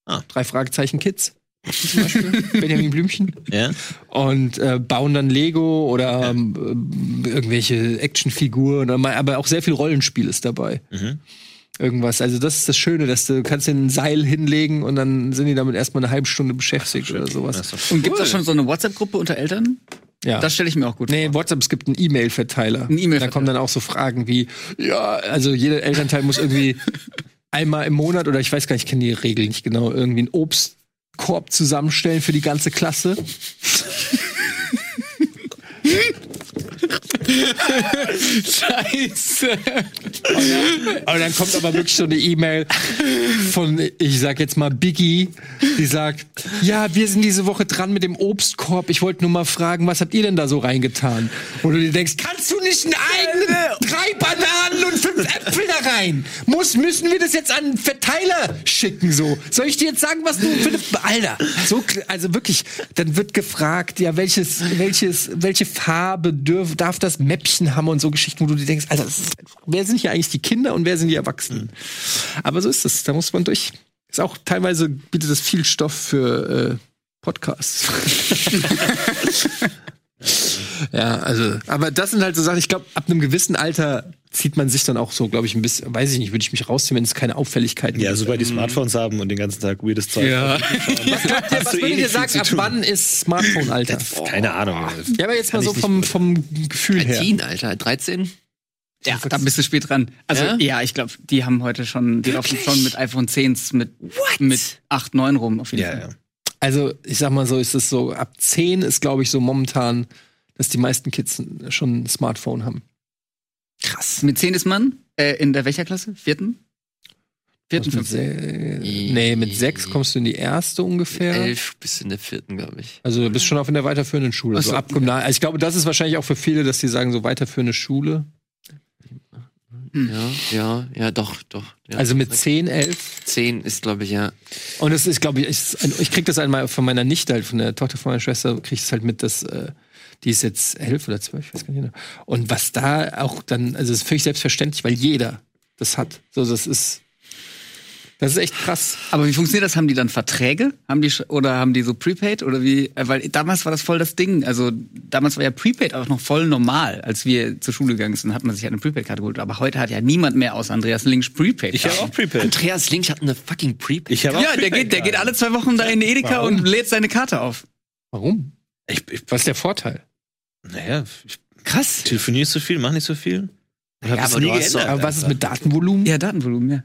Ah. Drei Fragezeichen Kids. Zum Beispiel. [LAUGHS] Benjamin Blümchen. ja? und äh, bauen dann Lego oder ähm, irgendwelche Actionfiguren, aber auch sehr viel Rollenspiel ist dabei. Mhm. Irgendwas. Also das ist das Schöne, dass du kannst dir ein Seil hinlegen und dann sind die damit erstmal eine halbe Stunde beschäftigt oder sowas. Und gibt's da schon so eine WhatsApp-Gruppe unter Eltern? Ja. Das stelle ich mir auch gut Nee, vor. WhatsApp, es gibt einen E-Mail-Verteiler. Ein E-Mail-Verteiler. Da kommen dann auch so Fragen wie, ja, also jeder Elternteil muss irgendwie [LAUGHS] einmal im Monat oder ich weiß gar nicht, ich kenne die Regel nicht genau, irgendwie einen Obstkorb zusammenstellen für die ganze Klasse. Scheiße. Aber dann kommt aber wirklich so eine E-Mail von, ich sag jetzt mal Biggie, die sagt, ja, wir sind diese Woche dran mit dem Obstkorb. Ich wollte nur mal fragen, was habt ihr denn da so reingetan? Und du dir denkst, kannst du nicht einen eigenen fünf Äpfel da rein? Muss, müssen wir das jetzt an einen Verteiler schicken so? Soll ich dir jetzt sagen, was du für eine, Alter, so, also wirklich, dann wird gefragt, ja, welches, welches, welche Farbe dürf, darf das Mäppchen haben und so Geschichten, wo du dir denkst, Alter, das wer sind hier eigentlich die Kinder und wer sind die Erwachsenen? Aber so ist es, da muss man durch. Ist auch teilweise bietet es viel Stoff für äh, Podcasts. [LAUGHS] ja, also, aber das sind halt so Sachen, ich glaube, ab einem gewissen Alter zieht man sich dann auch so, glaube ich, ein bisschen, weiß ich nicht, würde ich mich rausziehen, wenn es keine Auffälligkeiten Ja, gibt. sobald die Smartphones haben und den ganzen Tag weirdes Zeug. Ja. [LAUGHS] Was, du eh würdet ihr sagen, ab wann ist Smartphone-Alter? Keine Ahnung. Ja, aber jetzt mal so vom, vom Gefühl her. Teen, Alter, 13? Ja, da bist du spät dran. Also Ja? ja, ich glaube, die haben heute schon, die laufen schon mit iPhone 10s mit, mit 8, 9 rum auf jeden Ja, Fall. ja. Also, ich sag mal so, ist es so, ab 10 ist, glaube ich, so momentan, dass die meisten Kids schon ein Smartphone haben. Krass. Mit 10 ist man äh, in der welcher Klasse? Vierten? Vierten, fünften? nee, mit sechs kommst du in die erste ungefähr. Elf bis in der vierten, glaube ich. Also du bist schon auf in der weiterführenden Schule. Ach So ab also ich glaube, das ist wahrscheinlich auch für viele, dass die sagen, so weiterführende Schule. Ja, ja, ja, doch, doch. Ja, Also mit korrekt. 10, 11. zehn ist, glaube ich, ja. Und das ist, glaube ich, ein, ich krieg das einmal von meiner Nichte, halt, von der Tochter von meiner Schwester, krieg ich es halt mit, dass äh, die ist jetzt elf oder zwölf, ich weiß gar nicht genau. Und was da auch dann, also es ist völlig selbstverständlich, weil jeder das hat. So, das ist. Das ist echt krass. Aber wie funktioniert das? Haben die dann Verträge? Haben die oder haben die so Prepaid oder wie? Äh, Weil damals war das voll das Ding. Also damals war ja Prepaid auch noch voll normal, als wir zur Schule gegangen sind, hat man sich ja eine Prepaid-Karte geholt. Aber heute hat ja niemand mehr außer Andreas Links Prepaid. Ich habe auch Prepaid. Andreas Link hat eine fucking Prepaid. Ich habe auch ja, der geht, der geht alle zwei Wochen da in die Edeka Warum? und lädt seine Karte auf. Warum? Ich, ich, Was ist der Vorteil? Naja, ich Krass. telefoniere nicht so viel, mache nicht so viel. Ja, es aber nie geändert. Aber was ist mit Datenvolumen? Ja, Datenvolumen, ja.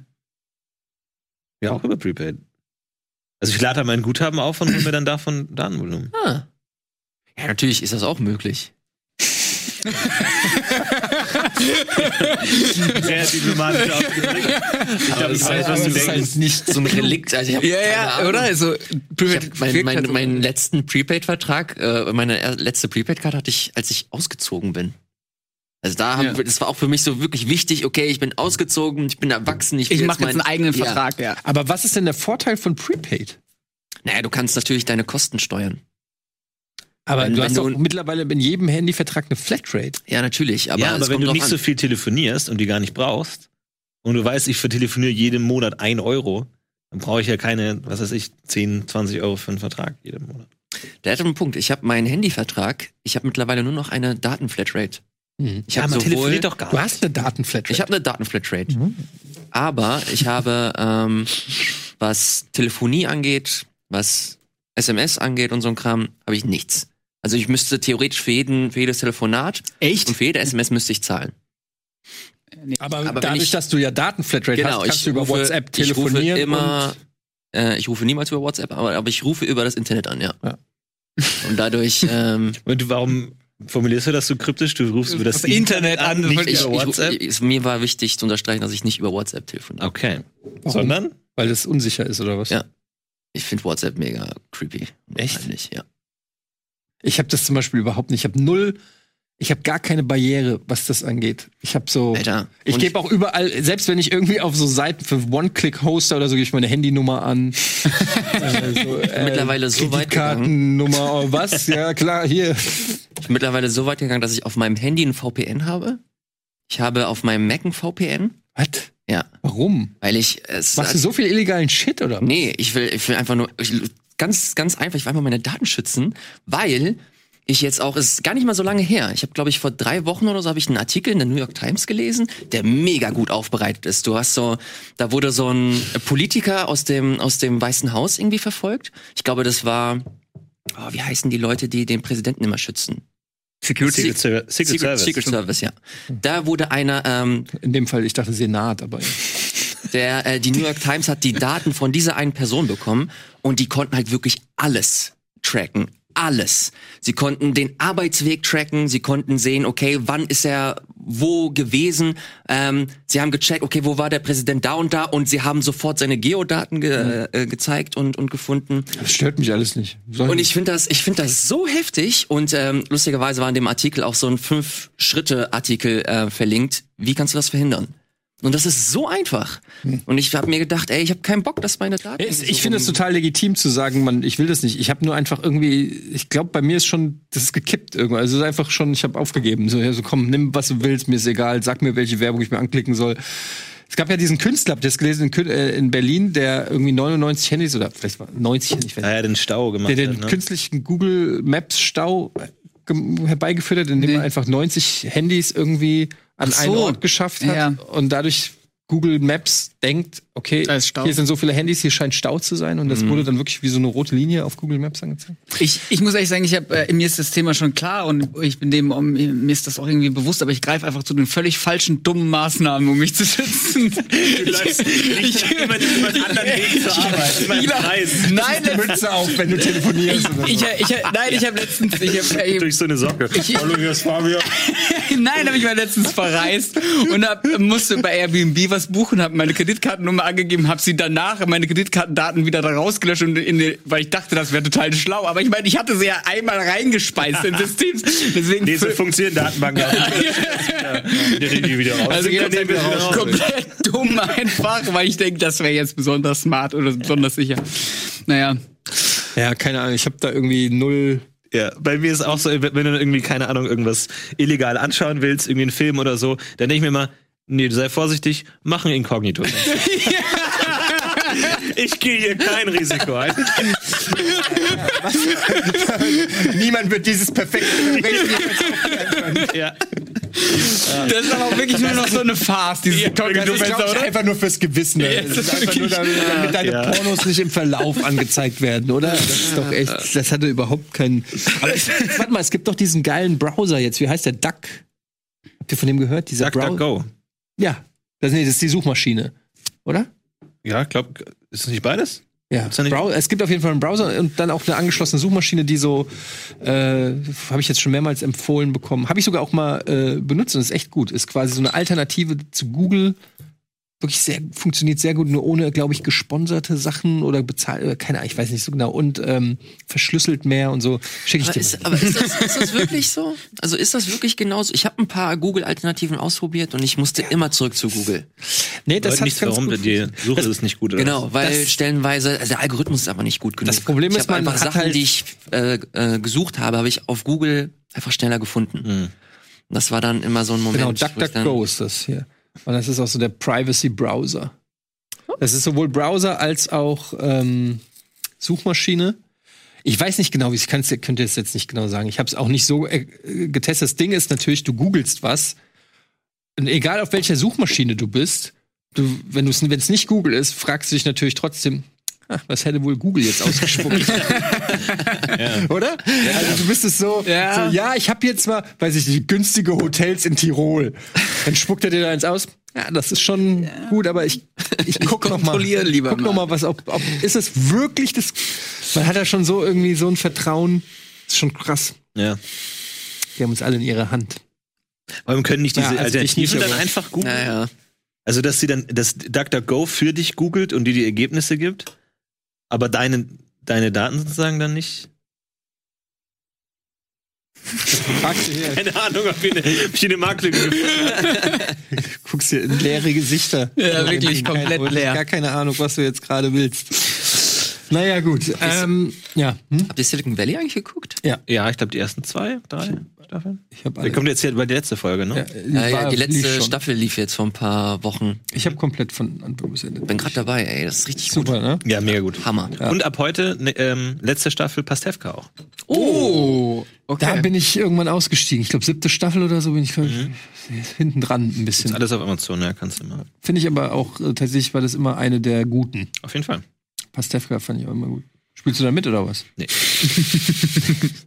Ja, auch über Prepaid. Also ich lade halt mein Guthaben auf und hole mir dann davon Datenvolumen. Ah. Ja, natürlich ist das auch möglich. [LAUGHS] Sehr diplomatisch ausgedrückt. Ich glaube, ich weiß, was du das ist denkst. halt nicht So ein Relikt. Also ich hab Ja, keine ja, Ahnung. oder? Also, Prepaid mein, mein, halt so- meinen letzten Prepaid-Vertrag, äh, meine letzte Prepaid-Karte hatte ich, als ich ausgezogen bin. Also da haben Ja. wir, das war auch für mich so wirklich wichtig, okay, ich bin ausgezogen, ich bin erwachsen, ich, ich mache jetzt einen eigenen Ja. Vertrag, ja. Aber was ist denn der Vorteil von Prepaid? Naja, du kannst natürlich deine Kosten steuern. Aber Wenn- du hast doch du- mittlerweile in jedem Handyvertrag eine Flatrate. Ja, natürlich. Aber, ja, aber wenn du nicht an. so viel telefonierst und die gar nicht brauchst und du weißt, ich vertelefoniere jeden Monat ein Euro, dann brauche ich ja keine, was weiß ich, 10, 20 Euro für einen Vertrag jeden Monat. Der hat einen Punkt. Ich habe meinen Handyvertrag, ich habe mittlerweile nur noch eine Datenflatrate. Ich Ja, habe man sowohl, telefoniert doch gar Du nicht. hast eine Datenflatrate. ich habe eine Datenflatrate. Aber ich habe, ähm, was Telefonie angeht, was SMS angeht und so ein Kram, habe ich nichts. Also ich müsste theoretisch für jeden, für jedes Telefonat Echt? und für jede SMS müsste ich zahlen. aber, aber wenn dadurch, ich- dass du ja Datenflatrate hast, kannst du über rufe, WhatsApp ich rufe telefonieren. immer, äh, ich rufe niemals über WhatsApp, aber, aber ich rufe über das Internet an, ja. Ja. Und dadurch, [LAUGHS] ähm, Und warum formulierst du das so kryptisch? Du rufst über das, Das Internet an, nicht ich, über ich, WhatsApp? ich, es- mir war wichtig zu unterstreichen, dass ich nicht über WhatsApp telefoniere. okay. Warum? Sondern? Weil das unsicher ist, oder was? Ja. Ich finde WhatsApp mega creepy. Echt? Eigentlich, ja. Ich habe das zum Beispiel überhaupt nicht. Ich habe null, ich habe gar keine Barriere, was das angeht. Ich habe so, Alter. ich gebe auch überall, selbst wenn ich irgendwie auf so Seiten für One-Click-Hoster oder so, gebe ich meine Handynummer an. [LAUGHS] äh, so, äh, mittlerweile so weit Kreditkartennummer, oh, was? [LAUGHS] Ja, klar, hier. Ich bin mittlerweile so weit gegangen, dass ich auf meinem Handy ein VPN habe. Ich habe auf meinem Mac ein VPN. Was? Ja. Warum? Weil ich es. Machst du so viel illegalen Shit, oder? Nee, ich will, ich will einfach nur, ich, ganz, ganz einfach, ich will einfach meine Daten schützen, weil ich jetzt auch, es ist gar nicht mal so lange her. Ich habe, glaube ich, vor drei Wochen oder so habe ich einen Artikel in der New York Times gelesen, der mega gut aufbereitet ist. Du hast so, da wurde so ein Politiker aus dem, aus dem Weißen Haus irgendwie verfolgt. Ich glaube, das war, oh, wie heißen die Leute, die den Präsidenten immer schützen? Secret, Secret, Secret, Secret, Service. Secret Service, ja. Da wurde einer, ähm, In dem Fall, ich dachte Senat, aber. [LAUGHS] der, äh, die New York Times hat die Daten von dieser einen Person bekommen und die konnten halt wirklich alles tracken. Alles. Sie konnten den Arbeitsweg tracken, sie konnten sehen, okay, wann ist er wo gewesen. Ähm, sie haben gecheckt, okay, wo war der Präsident da und da und sie haben sofort seine Geodaten ge äh, gezeigt und, und gefunden. Das stört mich alles nicht. Soll- Und ich finde das, ich finde das so heftig. Und ähm, lustigerweise war in dem Artikel auch so ein Fünf-Schritte-Artikel äh, verlinkt. Wie kannst du das verhindern? Und das ist so einfach. Und ich habe mir gedacht, ey, ich habe keinen Bock, dass meine Daten. Ich, so ich finde es total legitim zu sagen, man, ich will das nicht. Ich habe nur einfach irgendwie, ich glaube, bei mir ist schon, das ist gekippt irgendwann. Also es ist einfach schon, ich habe aufgegeben. So, ja, so komm, nimm was du willst, mir ist egal, sag mir, welche Werbung ich mir anklicken soll. Es gab ja diesen Künstler, habt ihr das gelesen, in, äh, in Berlin, der irgendwie 99 Handys oder vielleicht war 90, ich weiß Ja, ja, den Stau gemacht der den hat, ne? künstlichen Google Maps Stau gem- herbeigeführt hat, indem Nee. er einfach 90 Handys irgendwie an Ach einen so. Ort geschafft hat Ja. und dadurch Google Maps denkt, okay, hier sind so viele Handys, hier scheint Stau zu sein und das wurde dann wirklich wie so eine rote Linie auf Google Maps angezeigt. Ich, ich muss ehrlich sagen, ich hab, äh, mir ist das Thema schon klar und ich bin dem, um, mir ist das auch irgendwie bewusst, aber ich greife einfach zu den völlig falschen, dummen Maßnahmen, um mich zu schützen. Du läufst nicht immer einen anderen Weg zur Arbeit. Immer im. Kreis. Nein, letztens, Mütze auf, wenn du telefonierst. oder so. ich, ich, nein, ich habe letztens, ich hab, ich, [LAUGHS] Durch so eine Socke. Hallo, hier ist Fabio. [LAUGHS] Nein, habe ich mal letztens verreist und hab, musste bei Airbnb was buchen, habe meine Kreditkartennummer angegeben, habe sie danach meine Kreditkartendaten wieder da rausgelöscht, und in weil ich dachte, das wäre total schlau. Aber ich meine, ich hatte sie ja einmal reingespeist in [LAUGHS] System. Deswegen Nee, so funktionieren Datenbanken auch. [LAUGHS] Ja, die, die wieder raus. also die wieder raus. komplett dumm einfach, weil ich denke, das wäre jetzt besonders smart oder besonders sicher. Naja. Ja, keine Ahnung, ich habe da irgendwie null. Ja, bei mir ist auch so, wenn du irgendwie, keine Ahnung, irgendwas illegal anschauen willst, irgendwie einen Film oder so, dann denke ich mir immer, nee, sei vorsichtig, mach ein Inkognito. [LAUGHS] Ich gehe hier kein Risiko ein. Niemand wird dieses perfekte Ja. Das ist aber auch wirklich nur noch so eine Farce, dieses Das ist, glaub ich, einfach nur fürs Gewissen. Ne? Das ist einfach nur, damit, damit deine Ja. Pornos nicht im Verlauf angezeigt werden, oder? Das ist doch echt, das hatte überhaupt keinen. Aber warte mal, es gibt doch diesen geilen Browser jetzt. Wie heißt der? Duck. Habt ihr von dem gehört? Dieser Browser? DuckDuckGo. Ja. Das, nee, das ist die Suchmaschine. Oder? Ja, glaub, ist es nicht beides? Ja, nicht- es gibt auf jeden Fall einen Browser und dann auch eine angeschlossene Suchmaschine, die so, äh, habe ich jetzt schon mehrmals empfohlen bekommen. Habe ich sogar auch mal äh, benutzt und ist echt gut. Ist quasi so eine Alternative zu Google. Wirklich sehr, funktioniert sehr gut, nur ohne, glaube ich, gesponserte Sachen oder bezahlt, keine Ahnung, ich weiß nicht so genau. Und ähm, verschlüsselt mehr und so. Schicke ich Aber dir. ist, aber ist, das, ist das wirklich so? Also ist das wirklich genauso? Ich habe ein paar Google-Alternativen ausprobiert und ich musste immer zurück zu Google. nee, das hat nicht, ganz warum gut die Suche ist nicht gut. Oder? Genau, weil Das- stellenweise, also der Algorithmus ist einfach nicht gut genug. Das Problem ich ist, hab man einfach hat Sachen, halt- die ich äh, äh, gesucht habe, habe ich auf Google einfach schneller gefunden. Hm. Und das war dann immer so ein Moment. Genau, ich dann- DuckDuckGo ist das hier. Und das ist auch so der Privacy-Browser. Das ist sowohl Browser als auch ähm, Suchmaschine. Ich weiß nicht genau, wie ich kann's, könnte es jetzt nicht genau sagen. Ich habe es auch nicht so äh, getestet. Das Ding ist natürlich, du googelst was. Und egal auf welcher Suchmaschine du bist, du, wenn es es nicht Google ist, fragst du dich natürlich trotzdem, [LAUGHS] was hätte wohl Google jetzt ausgespuckt? [LAUGHS] [LAUGHS] Oder? Also du bist es so, Ja. so ja, ich habe jetzt mal, weiß ich nicht, günstige Hotels in Tirol. Dann spuckt er dir da eins aus. Ja, das ist schon gut, aber ich, ich guck noch mal. kontrolliere lieber guck noch mal. mal, was, ob, ob, ist es wirklich das, man hat ja schon so irgendwie so ein Vertrauen. Das ist schon krass. Ja. Die haben uns alle in ihrer Hand. Warum können nicht diese Ja, also ich Alternativen dann einfach googeln? Naja. Also, dass sie dann, dass DuckDuckGo für dich googelt und dir die Ergebnisse gibt, aber deine, deine Daten sozusagen dann nicht? Du hier, Keine Ahnung, ob [LAUGHS] ich eine, Marktlücke gefunden habe. guckst dir in leere Gesichter. Ja, wirklich Keine- komplett wo- leer. Gar keine Ahnung, was du jetzt gerade willst. Naja, gut. Ähm, ja. Hm? Habt ihr Silicon Valley eigentlich geguckt? Ja, ich glaube, die ersten zwei, drei Staffeln. Ich habe Der kommt jetzt hier bei der letzte Folge, ne? Ja, ja, war- die lief letzte schon. Staffel lief jetzt vor ein paar Wochen. Ich habe komplett von Anfang bis Ende. Bin gerade dabei, ey. Das ist richtig Super, ne? Ja, mega gut. gut. Hammer. Und ab heute, ne, ähm, letzte Staffel Pastewka auch. Oh, okay. Da bin ich irgendwann ausgestiegen. Ich glaube, siebte Staffel oder so bin ich Mhm. hinten dran ein Ist bisschen. alles auf Amazon, ja, kannst du mal. Finde ich aber auch äh, tatsächlich war das immer eine der guten. Auf jeden Fall. Pastewka fand ich auch immer gut. Spielst du da mit oder was? Nee. [LAUGHS]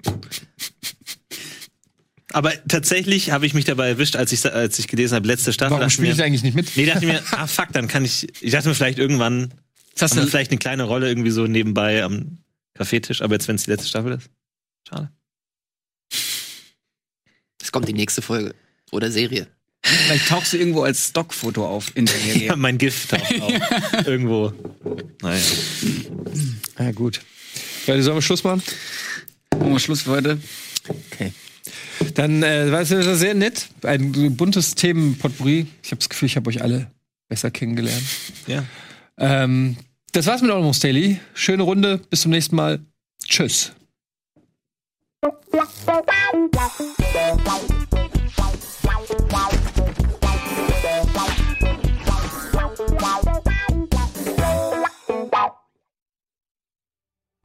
Aber tatsächlich habe ich mich dabei erwischt, als ich, als ich gelesen habe, letzte Staffel. Warum spielst du mir, eigentlich nicht mit? Nee, dachte ich mir, [LAUGHS] ah fuck, dann kann ich. Ich dachte mir vielleicht irgendwann Das hast du, vielleicht eine kleine Rolle irgendwie so nebenbei am Kaffeetisch, aber jetzt, wenn es die letzte Staffel ist, schade. Es kommt die nächste Folge. Oder Serie. Vielleicht tauchst du irgendwo als Stockfoto auf in der Serie. [LAUGHS] Ja, mein Gift taucht auf. [LAUGHS] Irgendwo. Naja. Ja, gut. Leute, sollen wir Schluss machen? Machen wir Schluss für heute. Okay. Dann äh, war es ja sehr nett. Ein buntes Themenpotpourri. Ich habe das Gefühl, ich habe euch alle besser kennengelernt. Ja. Ähm, das war's mit Almost Daily. Schöne Runde. Bis zum nächsten Mal. Tschüss.